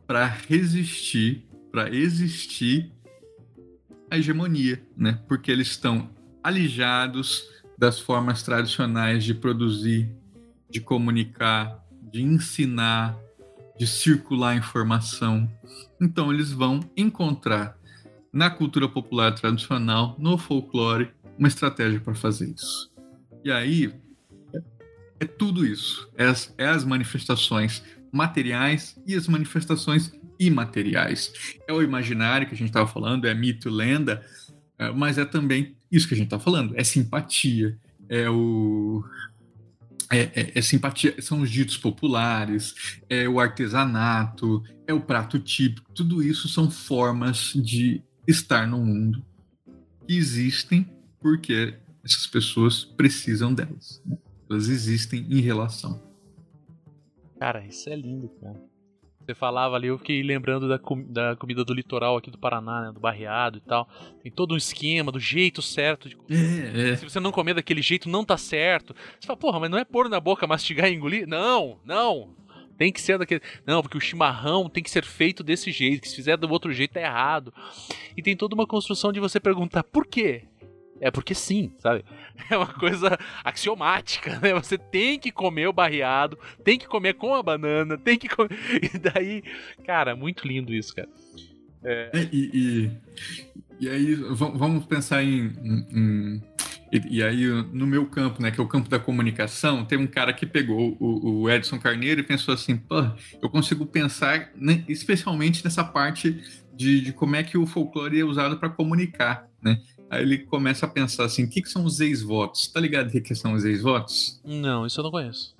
para resistir, para existir a hegemonia, né? Porque eles estão alijados das formas tradicionais de produzir, de comunicar, de ensinar, de circular informação. Então eles vão encontrar na cultura popular tradicional, no folclore, uma estratégia para fazer isso. E aí é tudo isso. É as, é as manifestações materiais e as manifestações imateriais. É o imaginário que a gente estava falando, é mito, lenda, é, mas é também isso que a gente está falando. É simpatia, é o é, é, é, simpatia, são os ditos populares, é o artesanato, é o prato típico, tudo isso são formas de estar no mundo que existem porque essas pessoas precisam delas. Né? Elas existem em relação. Cara, isso é lindo, cara. Você falava ali, eu fiquei lembrando da, com da comida do litoral aqui do Paraná, né, do barreado e tal. Tem todo um esquema, do jeito certo de comer. É, é. Se você não comer daquele jeito, não tá certo. Você fala, porra, mas não é pôr na boca, mastigar e engolir? Não, não. Tem que ser daquele. Não, porque o chimarrão tem que ser feito desse jeito. Que se fizer do outro jeito é errado. E tem toda uma construção de você perguntar por quê? É porque sim, sabe? É uma coisa axiomática, né? Você tem que comer o barreado, tem que comer com a banana, tem que comer. E daí, cara, muito lindo isso, cara. É... E, e, e, aí, vamos pensar em, em e, e, aí, no meu campo, né, que é o campo da comunicação, tem um cara que pegou o, o Edson Carneiro e pensou assim: pô, eu consigo pensar né, especialmente nessa parte de, de, como é que o folclore é usado para comunicar, né? Aí ele começa a pensar assim: o que, que são os ex-votos? Tá ligado o que, são os ex-votos? Não, isso eu não conheço.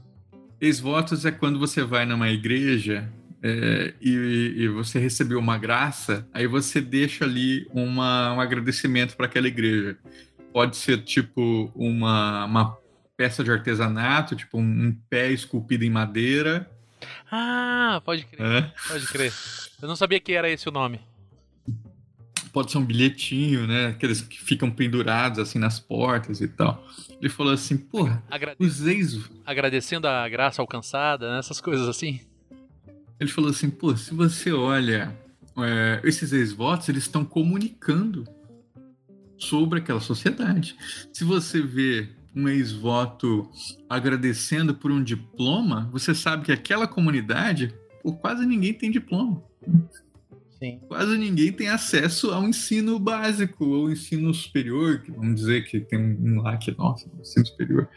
Ex-votos é quando você vai numa igreja é, e, e, você recebeu uma graça, aí você deixa ali uma, um agradecimento para aquela igreja pode ser tipo uma, uma peça de artesanato, tipo um, um pé esculpido em madeira. Ah, pode crer. É. Pode crer. Eu não sabia que era esse o nome. Pode ser um bilhetinho, né? Aqueles que ficam pendurados assim nas portas e tal. Ele falou assim, porra, Agrade... os ex... Agradecendo a graça alcançada, né? essas coisas assim. Ele falou assim, pô, se você olha é, esses ex-votos, eles estão comunicando sobre aquela sociedade. Se você vê um ex-voto agradecendo por um diploma, você sabe que aquela comunidade, pô, quase ninguém tem diploma. Sim. Quase ninguém tem acesso ao ensino básico ou ensino superior, que vamos dizer que tem um lá que, nossa, ensino superior.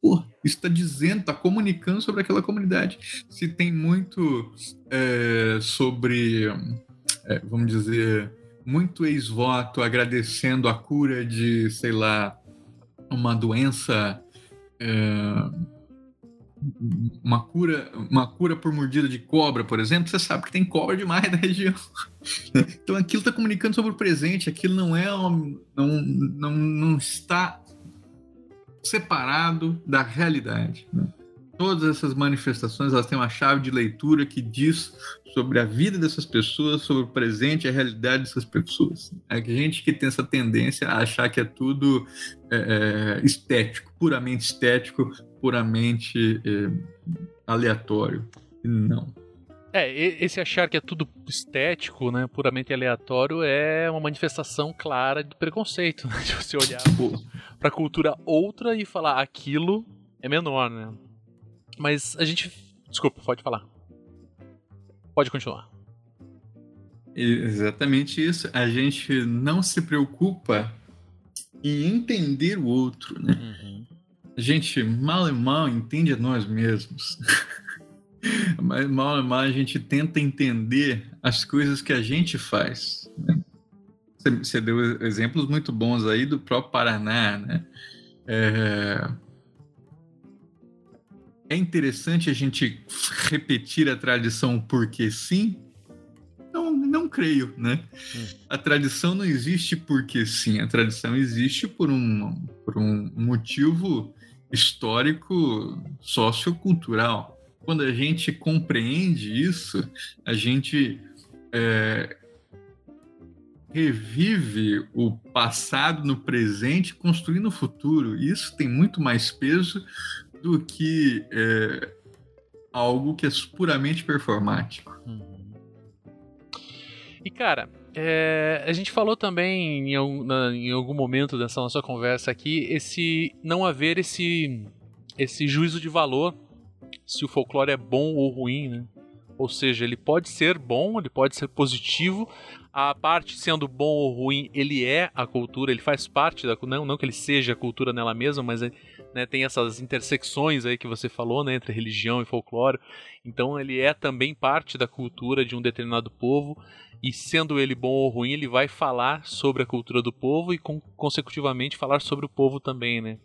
Pô, isso está dizendo, está comunicando sobre aquela comunidade. Se tem muito é, sobre, é, vamos dizer, muito ex-voto agradecendo a cura de, sei lá, uma doença. É, uma cura, uma cura por mordida de cobra, por exemplo, você sabe que tem cobra demais na região. Então aquilo está comunicando sobre o presente, aquilo não é não, não, não está separado da realidade. Né? Todas essas manifestações elas têm uma chave de leitura que diz sobre a vida dessas pessoas, sobre o presente e a realidade dessas pessoas. É a gente que tem essa tendência a achar que é tudo é, é estético, puramente estético, puramente é, aleatório. Não. É, esse achar que é tudo estético, né, puramente aleatório, é uma manifestação clara de preconceito, né, de você olhar para cultura outra e falar aquilo é menor, né? Mas a gente, desculpa, pode falar. Pode continuar. Exatamente isso. A gente não se preocupa em entender o outro, né? Uhum. A gente mal e mal entende a nós mesmos. Mas mal e mal a gente tenta entender as coisas que a gente faz. Né? Você deu exemplos muito bons aí do próprio Paraná, né? É... é interessante a gente repetir a tradição porque sim, não creio, né? Hum. A tradição não existe porque sim, a tradição existe por um, por um motivo histórico sociocultural. Quando a gente compreende isso, a gente é, revive o passado no presente, construindo o futuro. Isso tem muito mais peso do que é, algo que é puramente performático. E cara, é, a gente falou também em, algum, na, em algum momento dessa nossa conversa aqui esse não haver esse esse juízo de valor se o folclore é bom ou ruim, né? Ou seja, ele pode ser bom, ele pode ser positivo. A parte sendo bom ou ruim, ele é a cultura, ele faz parte da não não que ele seja a cultura nela mesma, mas né, tem essas intersecções aí que você falou, né, entre religião e folclore. Então ele é também parte da cultura de um determinado povo e sendo ele bom ou ruim, ele vai falar sobre a cultura do povo e consecutivamente falar sobre o povo também, né?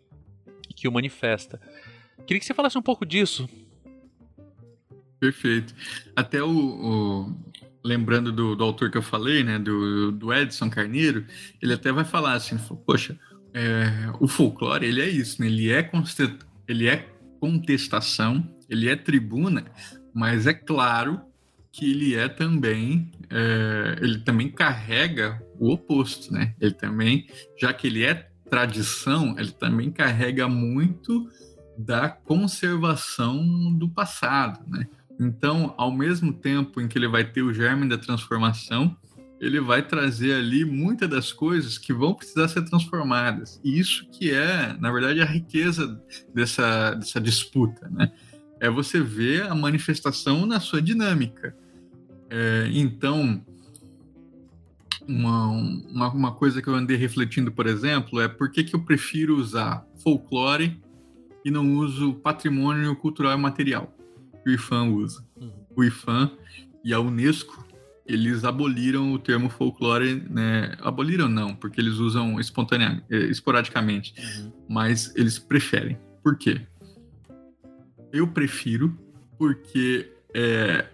Que o manifesta. Queria que você falasse um pouco disso. Perfeito. Até o, o lembrando do, do, autor que eu falei, né, do, do Edson Carneiro, ele até vai falar assim, poxa, é, o folclore ele é isso, né? ele é ele é contestação, ele é tribuna, mas é claro que ele é também, é, ele também carrega o oposto, né? Ele também, já que ele é tradição, ele também carrega muito da conservação do passado, né? Então, ao mesmo tempo em que ele vai ter o germe da transformação, ele vai trazer ali muitas das coisas que vão precisar ser transformadas. E isso que é, na verdade, a riqueza dessa, dessa disputa, né? É você ver a manifestação na sua dinâmica. É, então, uma, uma, uma, coisa que eu andei refletindo, por exemplo, é por que, que eu prefiro usar folclore e não uso patrimônio cultural e material que o IFAM usa. Uhum. O IFAM e a Unesco, eles aboliram o termo folclore, né? Aboliram não, porque eles usam espontaneamente, eh, esporadicamente, uhum. mas eles preferem. Por quê? Eu prefiro porque é,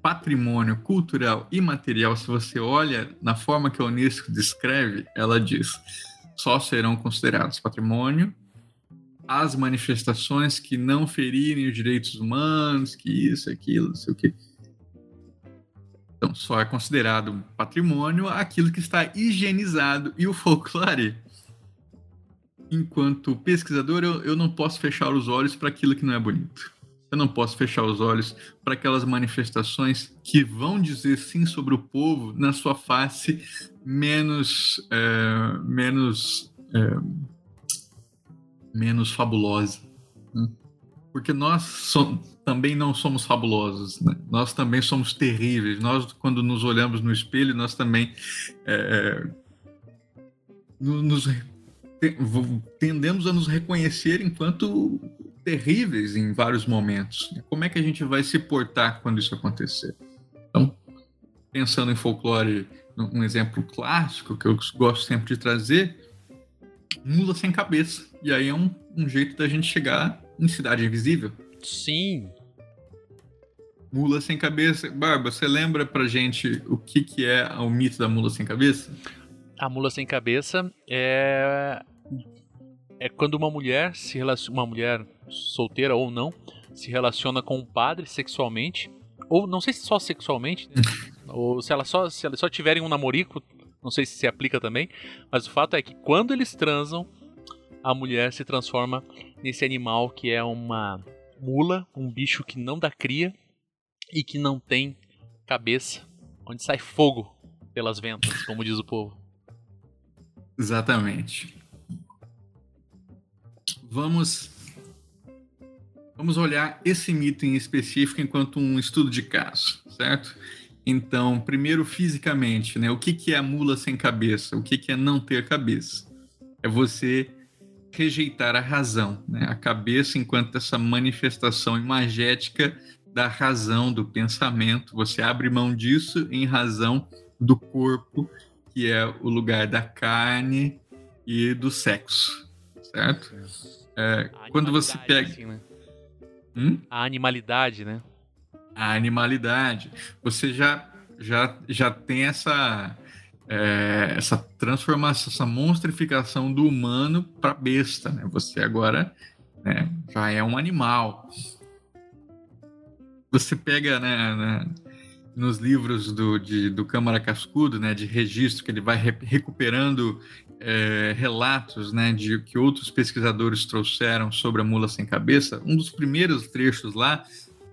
patrimônio cultural e material, se você olha na forma que a Unesco descreve, ela diz: só serão considerados patrimônio as manifestações que não ferirem os direitos humanos, que isso, aquilo, não sei o quê. Então, só é considerado patrimônio aquilo que está higienizado. E o folclore, enquanto pesquisador, eu, eu não posso fechar os olhos para aquilo que não é bonito. Eu não posso fechar os olhos para aquelas manifestações que vão dizer sim sobre o povo na sua face menos, é, menos, é, menos fabulosa. Né? Porque nós so também não somos fabulosos, né? nós também somos terríveis. Nós, quando nos olhamos no espelho, nós também é, nos tendemos a nos reconhecer enquanto terríveis em vários momentos. Como é que a gente vai se portar quando isso acontecer? Então, pensando em folclore, um exemplo clássico que eu gosto sempre de trazer, mula sem cabeça. E aí é um, um jeito da gente chegar em Cidade Invisível. Sim. Mula sem cabeça. Barba, você lembra pra gente o que, que é o mito da mula sem cabeça? A mula sem cabeça é é quando uma mulher se relaciona, uma mulher solteira ou não, se relaciona com um padre sexualmente, ou não sei se só sexualmente, né? ou se ela só se elas só tiverem um namorico, não sei se se aplica também, mas o fato é que quando eles transam, a mulher se transforma nesse animal que é uma mula, um bicho que não dá cria e que não tem cabeça, onde sai fogo pelas ventas, como diz o povo. Exatamente. Vamos vamos olhar esse mito em específico enquanto um estudo de caso, certo? Então, primeiro fisicamente, né? O que, que é a mula sem cabeça? O que, que é não ter cabeça? É você rejeitar a razão, né? A cabeça enquanto essa manifestação imagética da razão, do pensamento. Você abre mão disso em razão do corpo, que é o lugar da carne e do sexo, certo? É, quando você pega. Assim, né? Hum? A animalidade, né? A animalidade. Você já, já, já tem essa, é, essa transformação, essa monstrificação do humano para besta, né? Você agora né, já é um animal. Você pega, né, né nos livros do, de, do Câmara Cascudo, né, de registro, que ele vai re recuperando é, relatos né, de que outros pesquisadores trouxeram sobre a mula sem cabeça. Um dos primeiros trechos lá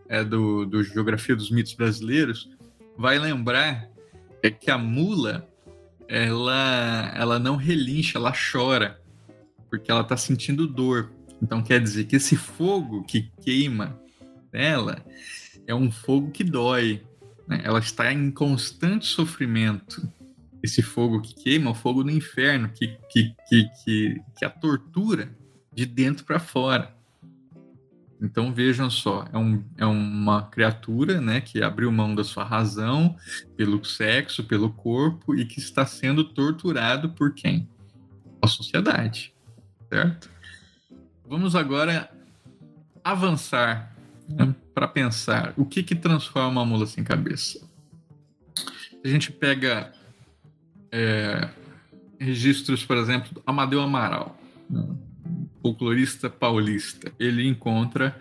é, do, do Geografia dos Mitos Brasileiros vai lembrar é que a mula ela, ela não relincha, ela chora, porque ela está sentindo dor. Então quer dizer que esse fogo que queima nela é um fogo que dói, né? Ela está em constante sofrimento. Esse fogo que queima, o fogo do inferno, que, que, que, que, que a tortura de dentro para fora. Então vejam só, é, um, é uma criatura né, que abriu mão da sua razão pelo sexo, pelo corpo e que está sendo torturado por quem? A sociedade, certo? Vamos agora avançar né, para pensar o que, que transforma uma mula sem cabeça. A gente pega é, registros, por exemplo, Amadeu Amaral, né, folclorista paulista. Ele encontra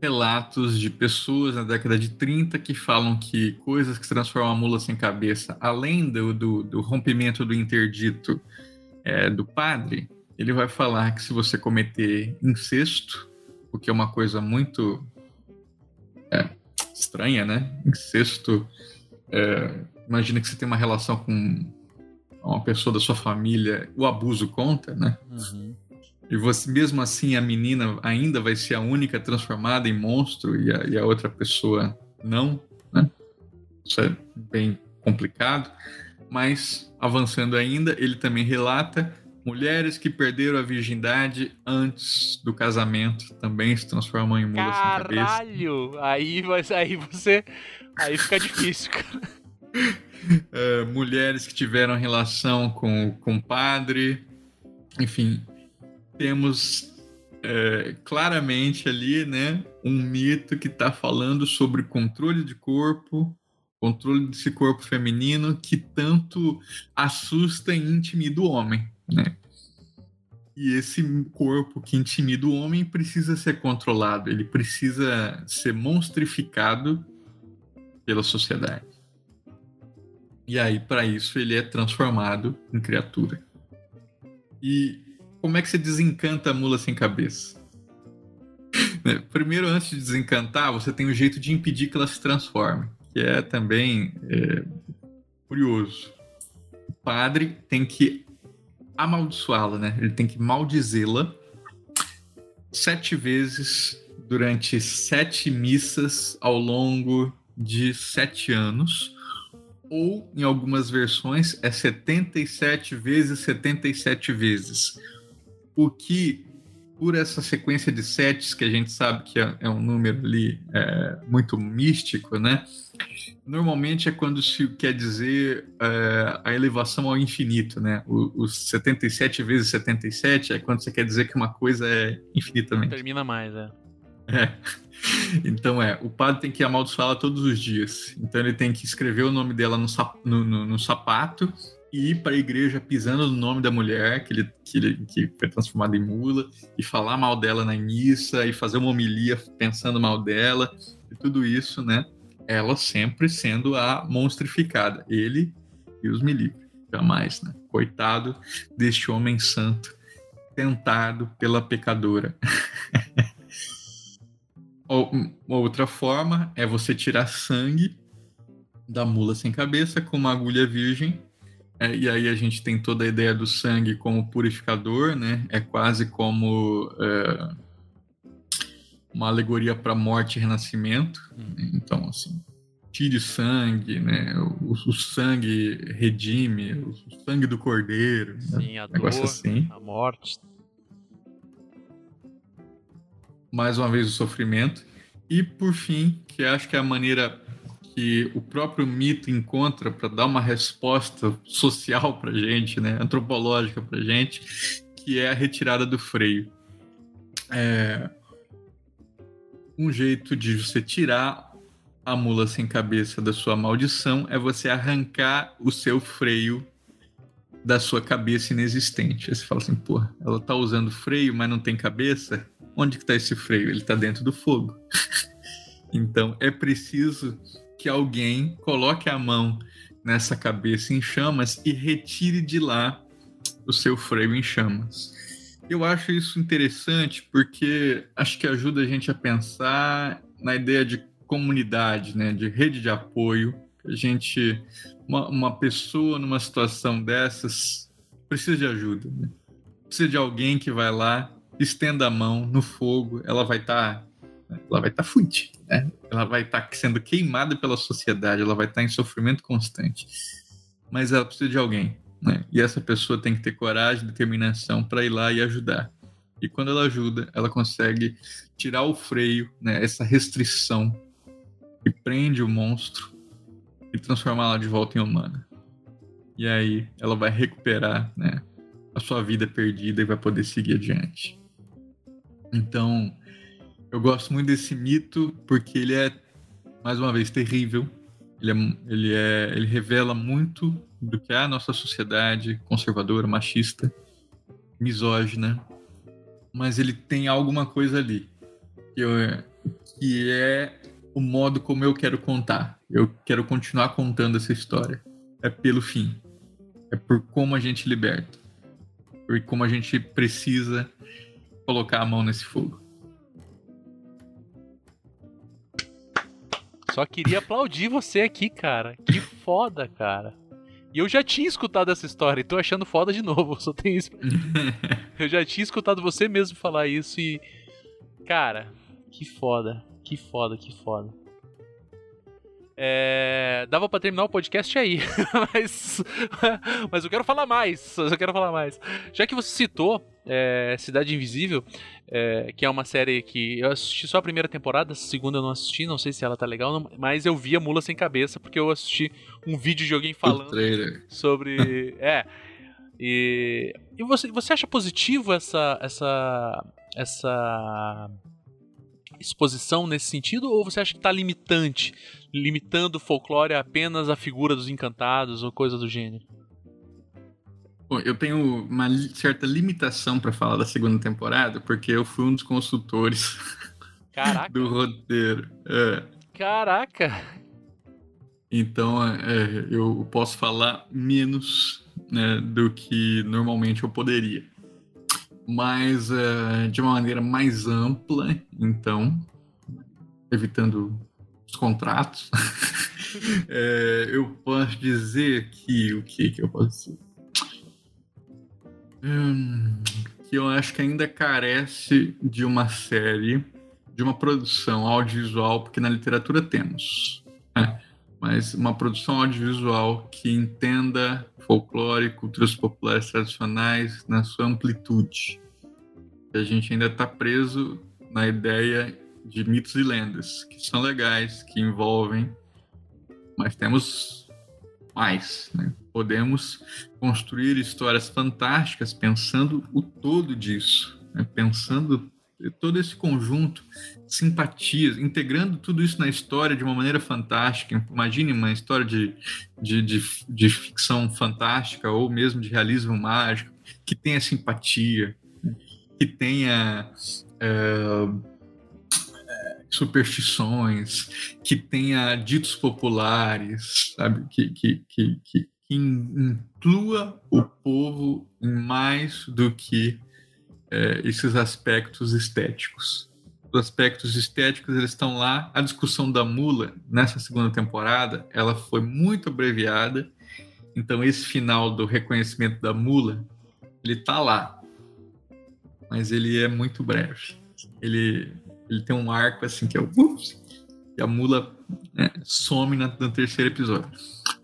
relatos de pessoas na década de 30 que falam que coisas que transformam a mula sem cabeça, além do, do, do rompimento do interdito é, do padre, ele vai falar que se você cometer incesto, o que é uma coisa muito é, estranha, né? Incesto. É, imagina que você tem uma relação com uma pessoa da sua família, o abuso conta, né? Uhum. E você, mesmo assim, a menina ainda vai ser a única transformada em monstro e a, e a outra pessoa não, né? Isso é bem complicado. Mas, avançando ainda, ele também relata mulheres que perderam a virgindade antes do casamento também se transformam em mulas sem cabeça. Caralho! Aí, mas aí você. Aí fica difícil, cara. É, mulheres que tiveram relação com, com o padre. Enfim, temos é, claramente ali, né, um mito que está falando sobre controle de corpo, controle desse corpo feminino que tanto assusta e intimida o homem, né? E esse corpo que intimida o homem precisa ser controlado, ele precisa ser monstrificado pela sociedade. E aí, para isso, ele é transformado em criatura. E como é que você desencanta a mula sem cabeça? Né, primeiro, antes de desencantar, você tem um jeito de impedir que ela se transforme, que é também é, curioso. O padre tem que amaldiçoá-la, né? Ele tem que maldizê-la sete vezes durante sete missas ao longo de sete anos. Ou, em algumas versões, é 77 vezes 77 vezes. O que, por essa sequência de setes, que a gente sabe que é, é um número ali é, muito místico, né? Normalmente é quando se quer dizer é, a elevação ao infinito, né? Os 77 vezes 77 é quando você quer dizer que uma coisa é infinitamente. Termina mais, é. É. Então é, o padre tem que amaldiçoá-la todos os dias. Então ele tem que escrever o nome dela no, no, no, no sapato e ir para a igreja pisando no nome da mulher que ele, que ele que foi transformada em mula e falar mal dela na missa e fazer uma homilia pensando mal dela e tudo isso, né? ela sempre sendo a monstrificada. Ele e os me Jamais, né? Coitado deste homem santo, tentado pela pecadora. outra forma é você tirar sangue da mula sem cabeça com uma agulha virgem. É, e aí a gente tem toda a ideia do sangue como purificador, né? É quase como é, uma alegoria para morte e renascimento. Hum. Então, assim, tire sangue, né? O, o sangue redime, o sangue do cordeiro. né? Sim, a Um negócio dor, assim. a morte. mais uma vez o sofrimento. E por fim, que acho que é a maneira que o próprio mito encontra para dar uma resposta social para gente, né, antropológica para gente, que é a retirada do freio. É um jeito de você tirar a mula sem cabeça da sua maldição é você arrancar o seu freio da sua cabeça inexistente. Aí você fala assim, pô, ela tá usando freio, mas não tem cabeça? Onde que tá esse freio? Ele tá dentro do fogo. então é preciso que alguém coloque a mão nessa cabeça em chamas e retire de lá o seu freio em chamas. Eu acho isso interessante porque acho que ajuda a gente a pensar na ideia de comunidade, né, de rede de apoio. A gente, uma, uma pessoa numa situação dessas precisa de ajuda, né? precisa de alguém que vai lá, estenda a mão no fogo, ela vai estar, ela vai estar fudida, né? Ela vai estar sendo queimada pela sociedade, ela vai estar em sofrimento constante. Mas ela precisa de alguém, né? E essa pessoa tem que ter coragem, determinação para ir lá e ajudar. E quando ela ajuda, ela consegue tirar o freio, né? Essa restrição que prende o monstro e transformá-la de volta em humana. E aí ela vai recuperar, né? A sua vida perdida e vai poder seguir adiante. Então, eu gosto muito desse mito porque ele é, mais uma vez, terrível. Ele, é, ele, é, ele revela muito do que é a nossa sociedade conservadora, machista, misógina, mas ele tem alguma coisa ali que, eu, que é o modo como eu quero contar. Eu quero continuar contando essa história. É pelo fim. É por como a gente liberta. Por como a gente precisa colocar a mão nesse fogo. Só queria aplaudir você aqui, cara. Que foda, cara. E eu já tinha escutado essa história e tô achando foda de novo. Só tem isso. eu já tinha escutado você mesmo falar isso e. Cara, que foda. Que foda, que foda. É, dava pra terminar o podcast aí, mas, mas eu quero falar mais. Eu quero falar mais. Já que você citou é, Cidade Invisível, é, que é uma série que eu assisti só a primeira temporada, a segunda eu não assisti, não sei se ela tá legal, não, mas eu vi a Mula Sem Cabeça porque eu assisti um vídeo de alguém falando sobre. é. E, e você, você acha positivo essa, essa, essa exposição nesse sentido? Ou você acha que tá limitante? Limitando o folclore apenas à figura dos encantados ou coisa do gênero? Bom, eu tenho uma certa limitação para falar da segunda temporada, porque eu fui um dos consultores Caraca! do roteiro. É, Caraca! então, é, eu posso falar menos né, do que normalmente eu poderia. Mas é, de uma maneira mais ampla, então, evitando os contratos, é, eu posso dizer que o que, que eu posso dizer? Hum, que eu acho que ainda carece de uma série, de uma produção audiovisual, porque na literatura temos, né? Mas uma produção audiovisual que entenda folclore, culturas populares tradicionais na sua amplitude. A gente ainda está preso na ideia de mitos e lendas, que são legais, que envolvem, mas temos mais, né? Podemos construir histórias fantásticas pensando o todo disso, né? pensando todo esse conjunto, simpatias, integrando tudo isso na história de uma maneira fantástica. Imagine uma história de, de, de, de ficção fantástica ou mesmo de realismo mágico, que tenha simpatia, que tenha é, superstições, que tenha ditos populares, sabe? Que, que, que, que, que inclua o povo mais do que é, esses aspectos estéticos. os aspectos estéticos eles estão lá. A discussão da mula nessa segunda temporada, ela foi muito abreviada. Então esse final do reconhecimento da mula, ele tá lá. Mas ele é muito breve. Ele ele tem um arco assim que é o ups, e a mula né, some na, no terceiro episódio.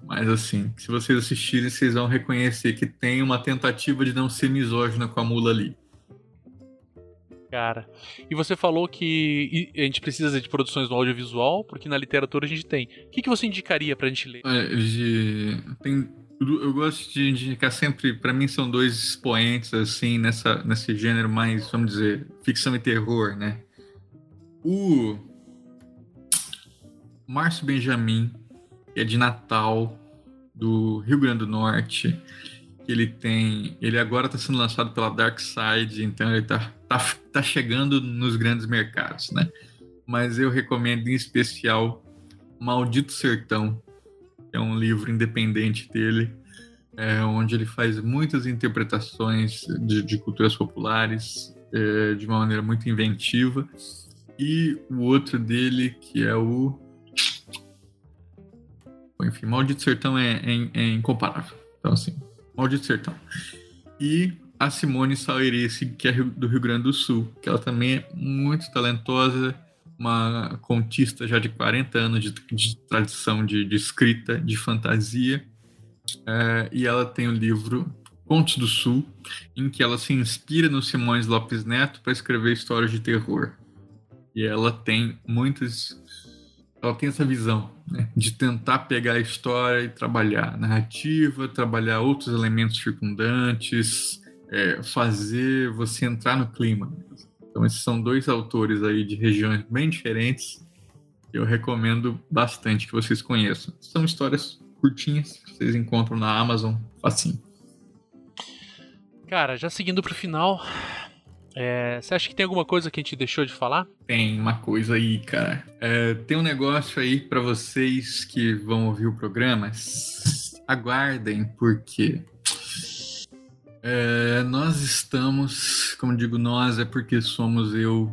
Mas assim, se vocês assistirem, vocês vão reconhecer que tem uma tentativa de não ser misógina com a mula ali. Cara, e você falou que a gente precisa de produções no audiovisual, porque na literatura a gente tem. O que, que você indicaria pra gente ler? De, tem, eu gosto de indicar sempre, para mim são dois expoentes assim nessa nesse gênero mais, vamos dizer, ficção e terror, né? O Márcio Benjamin, que é de Natal, do Rio Grande do Norte. Ele tem. Ele agora está sendo lançado pela Dark Side, então ele está tá, tá chegando nos grandes mercados, né? Mas eu recomendo em especial Maldito Sertão, que é um livro independente dele, é, onde ele faz muitas interpretações de, de culturas populares é, de uma maneira muito inventiva e o outro dele, que é o. Enfim, Maldito Sertão é, é, é incomparável. Então, assim, Maldito Sertão. E a Simone Saurice, que é do Rio Grande do Sul, que ela também é muito talentosa, uma contista já de 40 anos de, de tradição de, de, escrita, de fantasia. É, e ela tem o livro Contos do Sul, em que ela se inspira no Simões Lopes Neto para escrever histórias de terror. E ela tem muitas. Ela tem essa visão né, de tentar pegar a história e trabalhar narrativa, trabalhar outros elementos circundantes, é, fazer você entrar no clima. Então, esses são dois autores aí de regiões bem diferentes. Eu recomendo bastante que vocês conheçam. São histórias curtinhas, vocês encontram na Amazon facinho. Cara, já seguindo para o final, é, você acha que tem alguma coisa que a gente deixou de falar? Tem uma coisa aí, cara. É, tem um negócio aí para vocês que vão ouvir o programa. Aguardem, porque é, nós estamos, como digo nós, é porque somos eu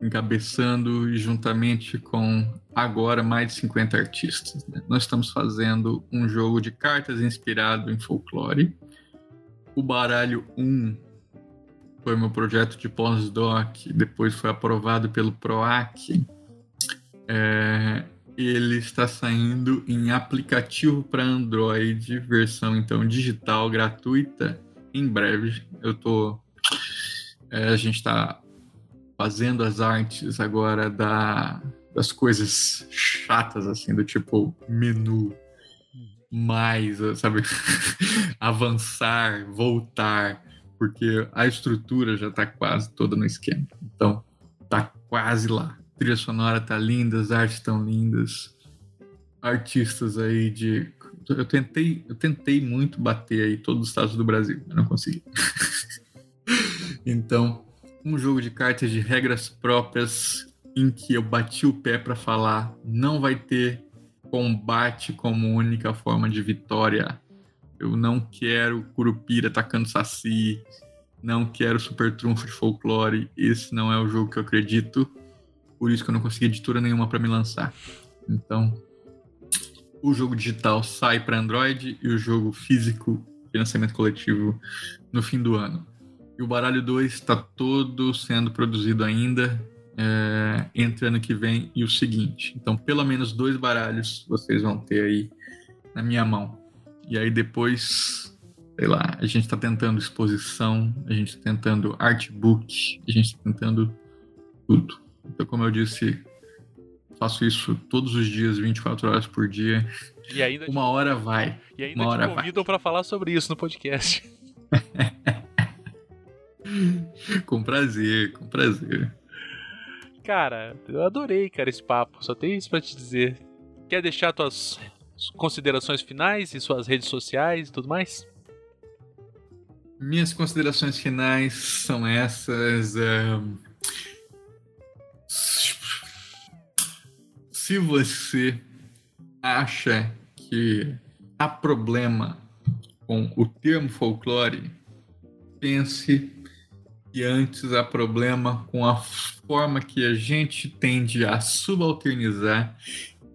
encabeçando juntamente com agora mais de 50 artistas. Né? Nós estamos fazendo um jogo de cartas inspirado em folclore. O baralho 1 foi meu projeto de pós-doc, depois foi aprovado pelo PROAC. É, ele está saindo em aplicativo para Android, versão então digital, gratuita, em breve. Eu tô. É, a gente está fazendo as artes agora da, das coisas chatas, assim, do tipo menu, mais, sabe? Avançar, voltar porque a estrutura já está quase toda no esquema. Então, tá quase lá. A trilha sonora tá linda, as artes estão lindas. Artistas aí de eu tentei, eu tentei muito bater aí todos os estados do Brasil, mas não consegui. então, um jogo de cartas de regras próprias em que eu bati o pé para falar, não vai ter combate como única forma de vitória eu não quero Curupira atacando Saci. Não quero Super Trunfo de Folclore. Esse não é o jogo que eu acredito. Por isso que eu não consegui editora nenhuma para me lançar. Então, o jogo digital sai para Android e o jogo físico, financiamento coletivo, no fim do ano. E o Baralho 2 está todo sendo produzido ainda é, entre ano que vem e o seguinte. Então, pelo menos dois baralhos vocês vão ter aí na minha mão. E aí depois, sei lá, a gente está tentando exposição, a gente está tentando artbook, a gente está tentando tudo. Então, como eu disse, faço isso todos os dias, 24 horas por dia. E ainda uma hora vai. E ainda uma hora te convidam para falar sobre isso no podcast. com prazer, com prazer. Cara, eu adorei, cara, esse papo. Só tenho isso para te dizer. Quer deixar tuas considerações finais e suas redes sociais e tudo mais? Minhas considerações finais são essas. Um... Se você acha que há problema com o termo folclore, pense e antes há problema com a forma que a gente tende a subalternizar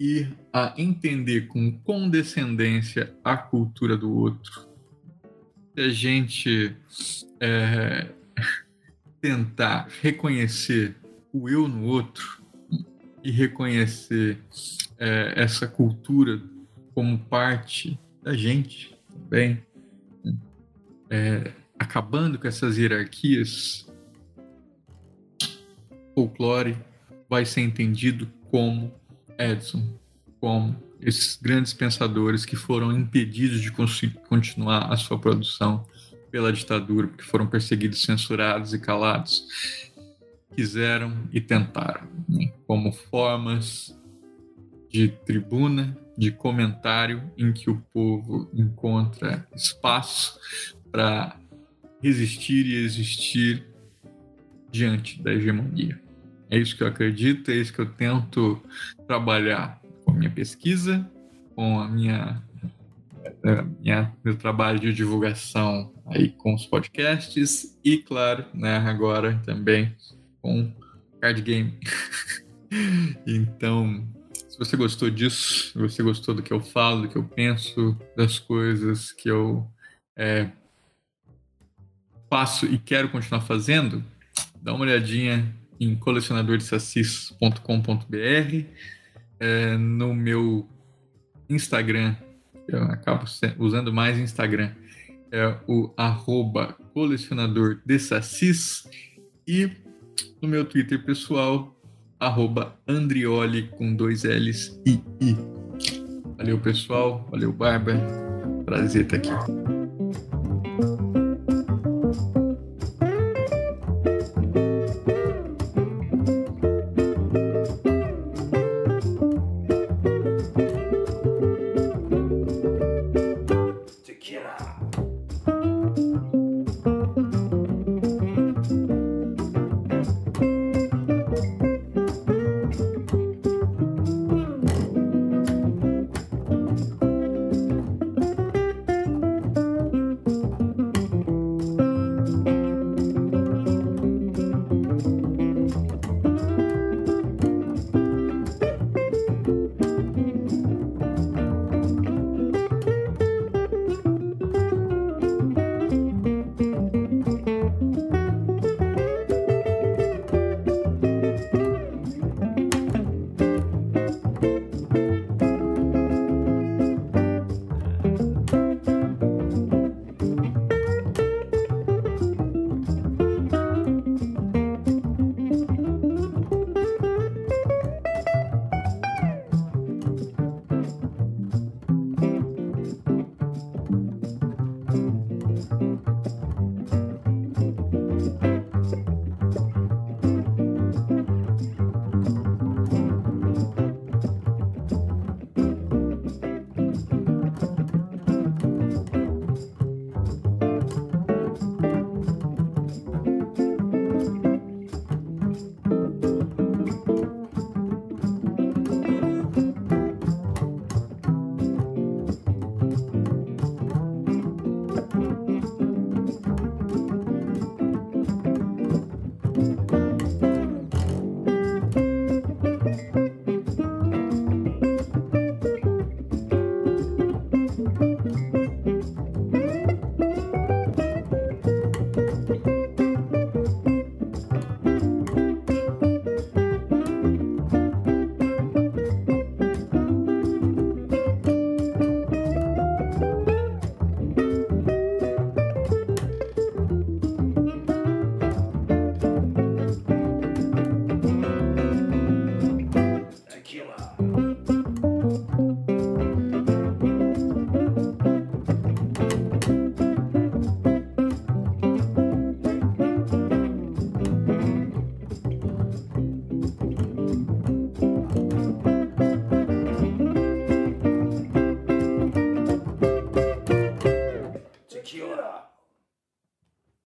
e a entender com condescendência a cultura do outro. Se a gente é, tentar reconhecer o eu no outro e reconhecer é, essa cultura como parte da gente também, é, acabando com essas hierarquias, folclore vai ser entendido como Edson, como esses grandes pensadores que foram impedidos de continuar a sua produção pela ditadura, porque foram perseguidos, censurados e calados, quiseram e tentaram, né? como formas de tribuna, de comentário em que o povo encontra espaço para resistir e existir diante da hegemonia. É isso que eu acredito, é isso que eu tento trabalhar com a minha pesquisa, com a minha, a é, minha meu trabalho de divulgação aí com os podcasts e claro, né, agora também com card game. então, se você gostou disso, se você gostou do que eu falo, do que eu penso, das coisas que eu é, faço e quero continuar fazendo, dá uma olhadinha em colecionadordesassis.com.br, é, no meu Instagram, eu acabo usando mais Instagram, é o arroba colecionador e no meu Twitter pessoal, arroba Andrioli com dois L's e I. Valeu, pessoal. Valeu, Bárbara. Prazer estar aqui.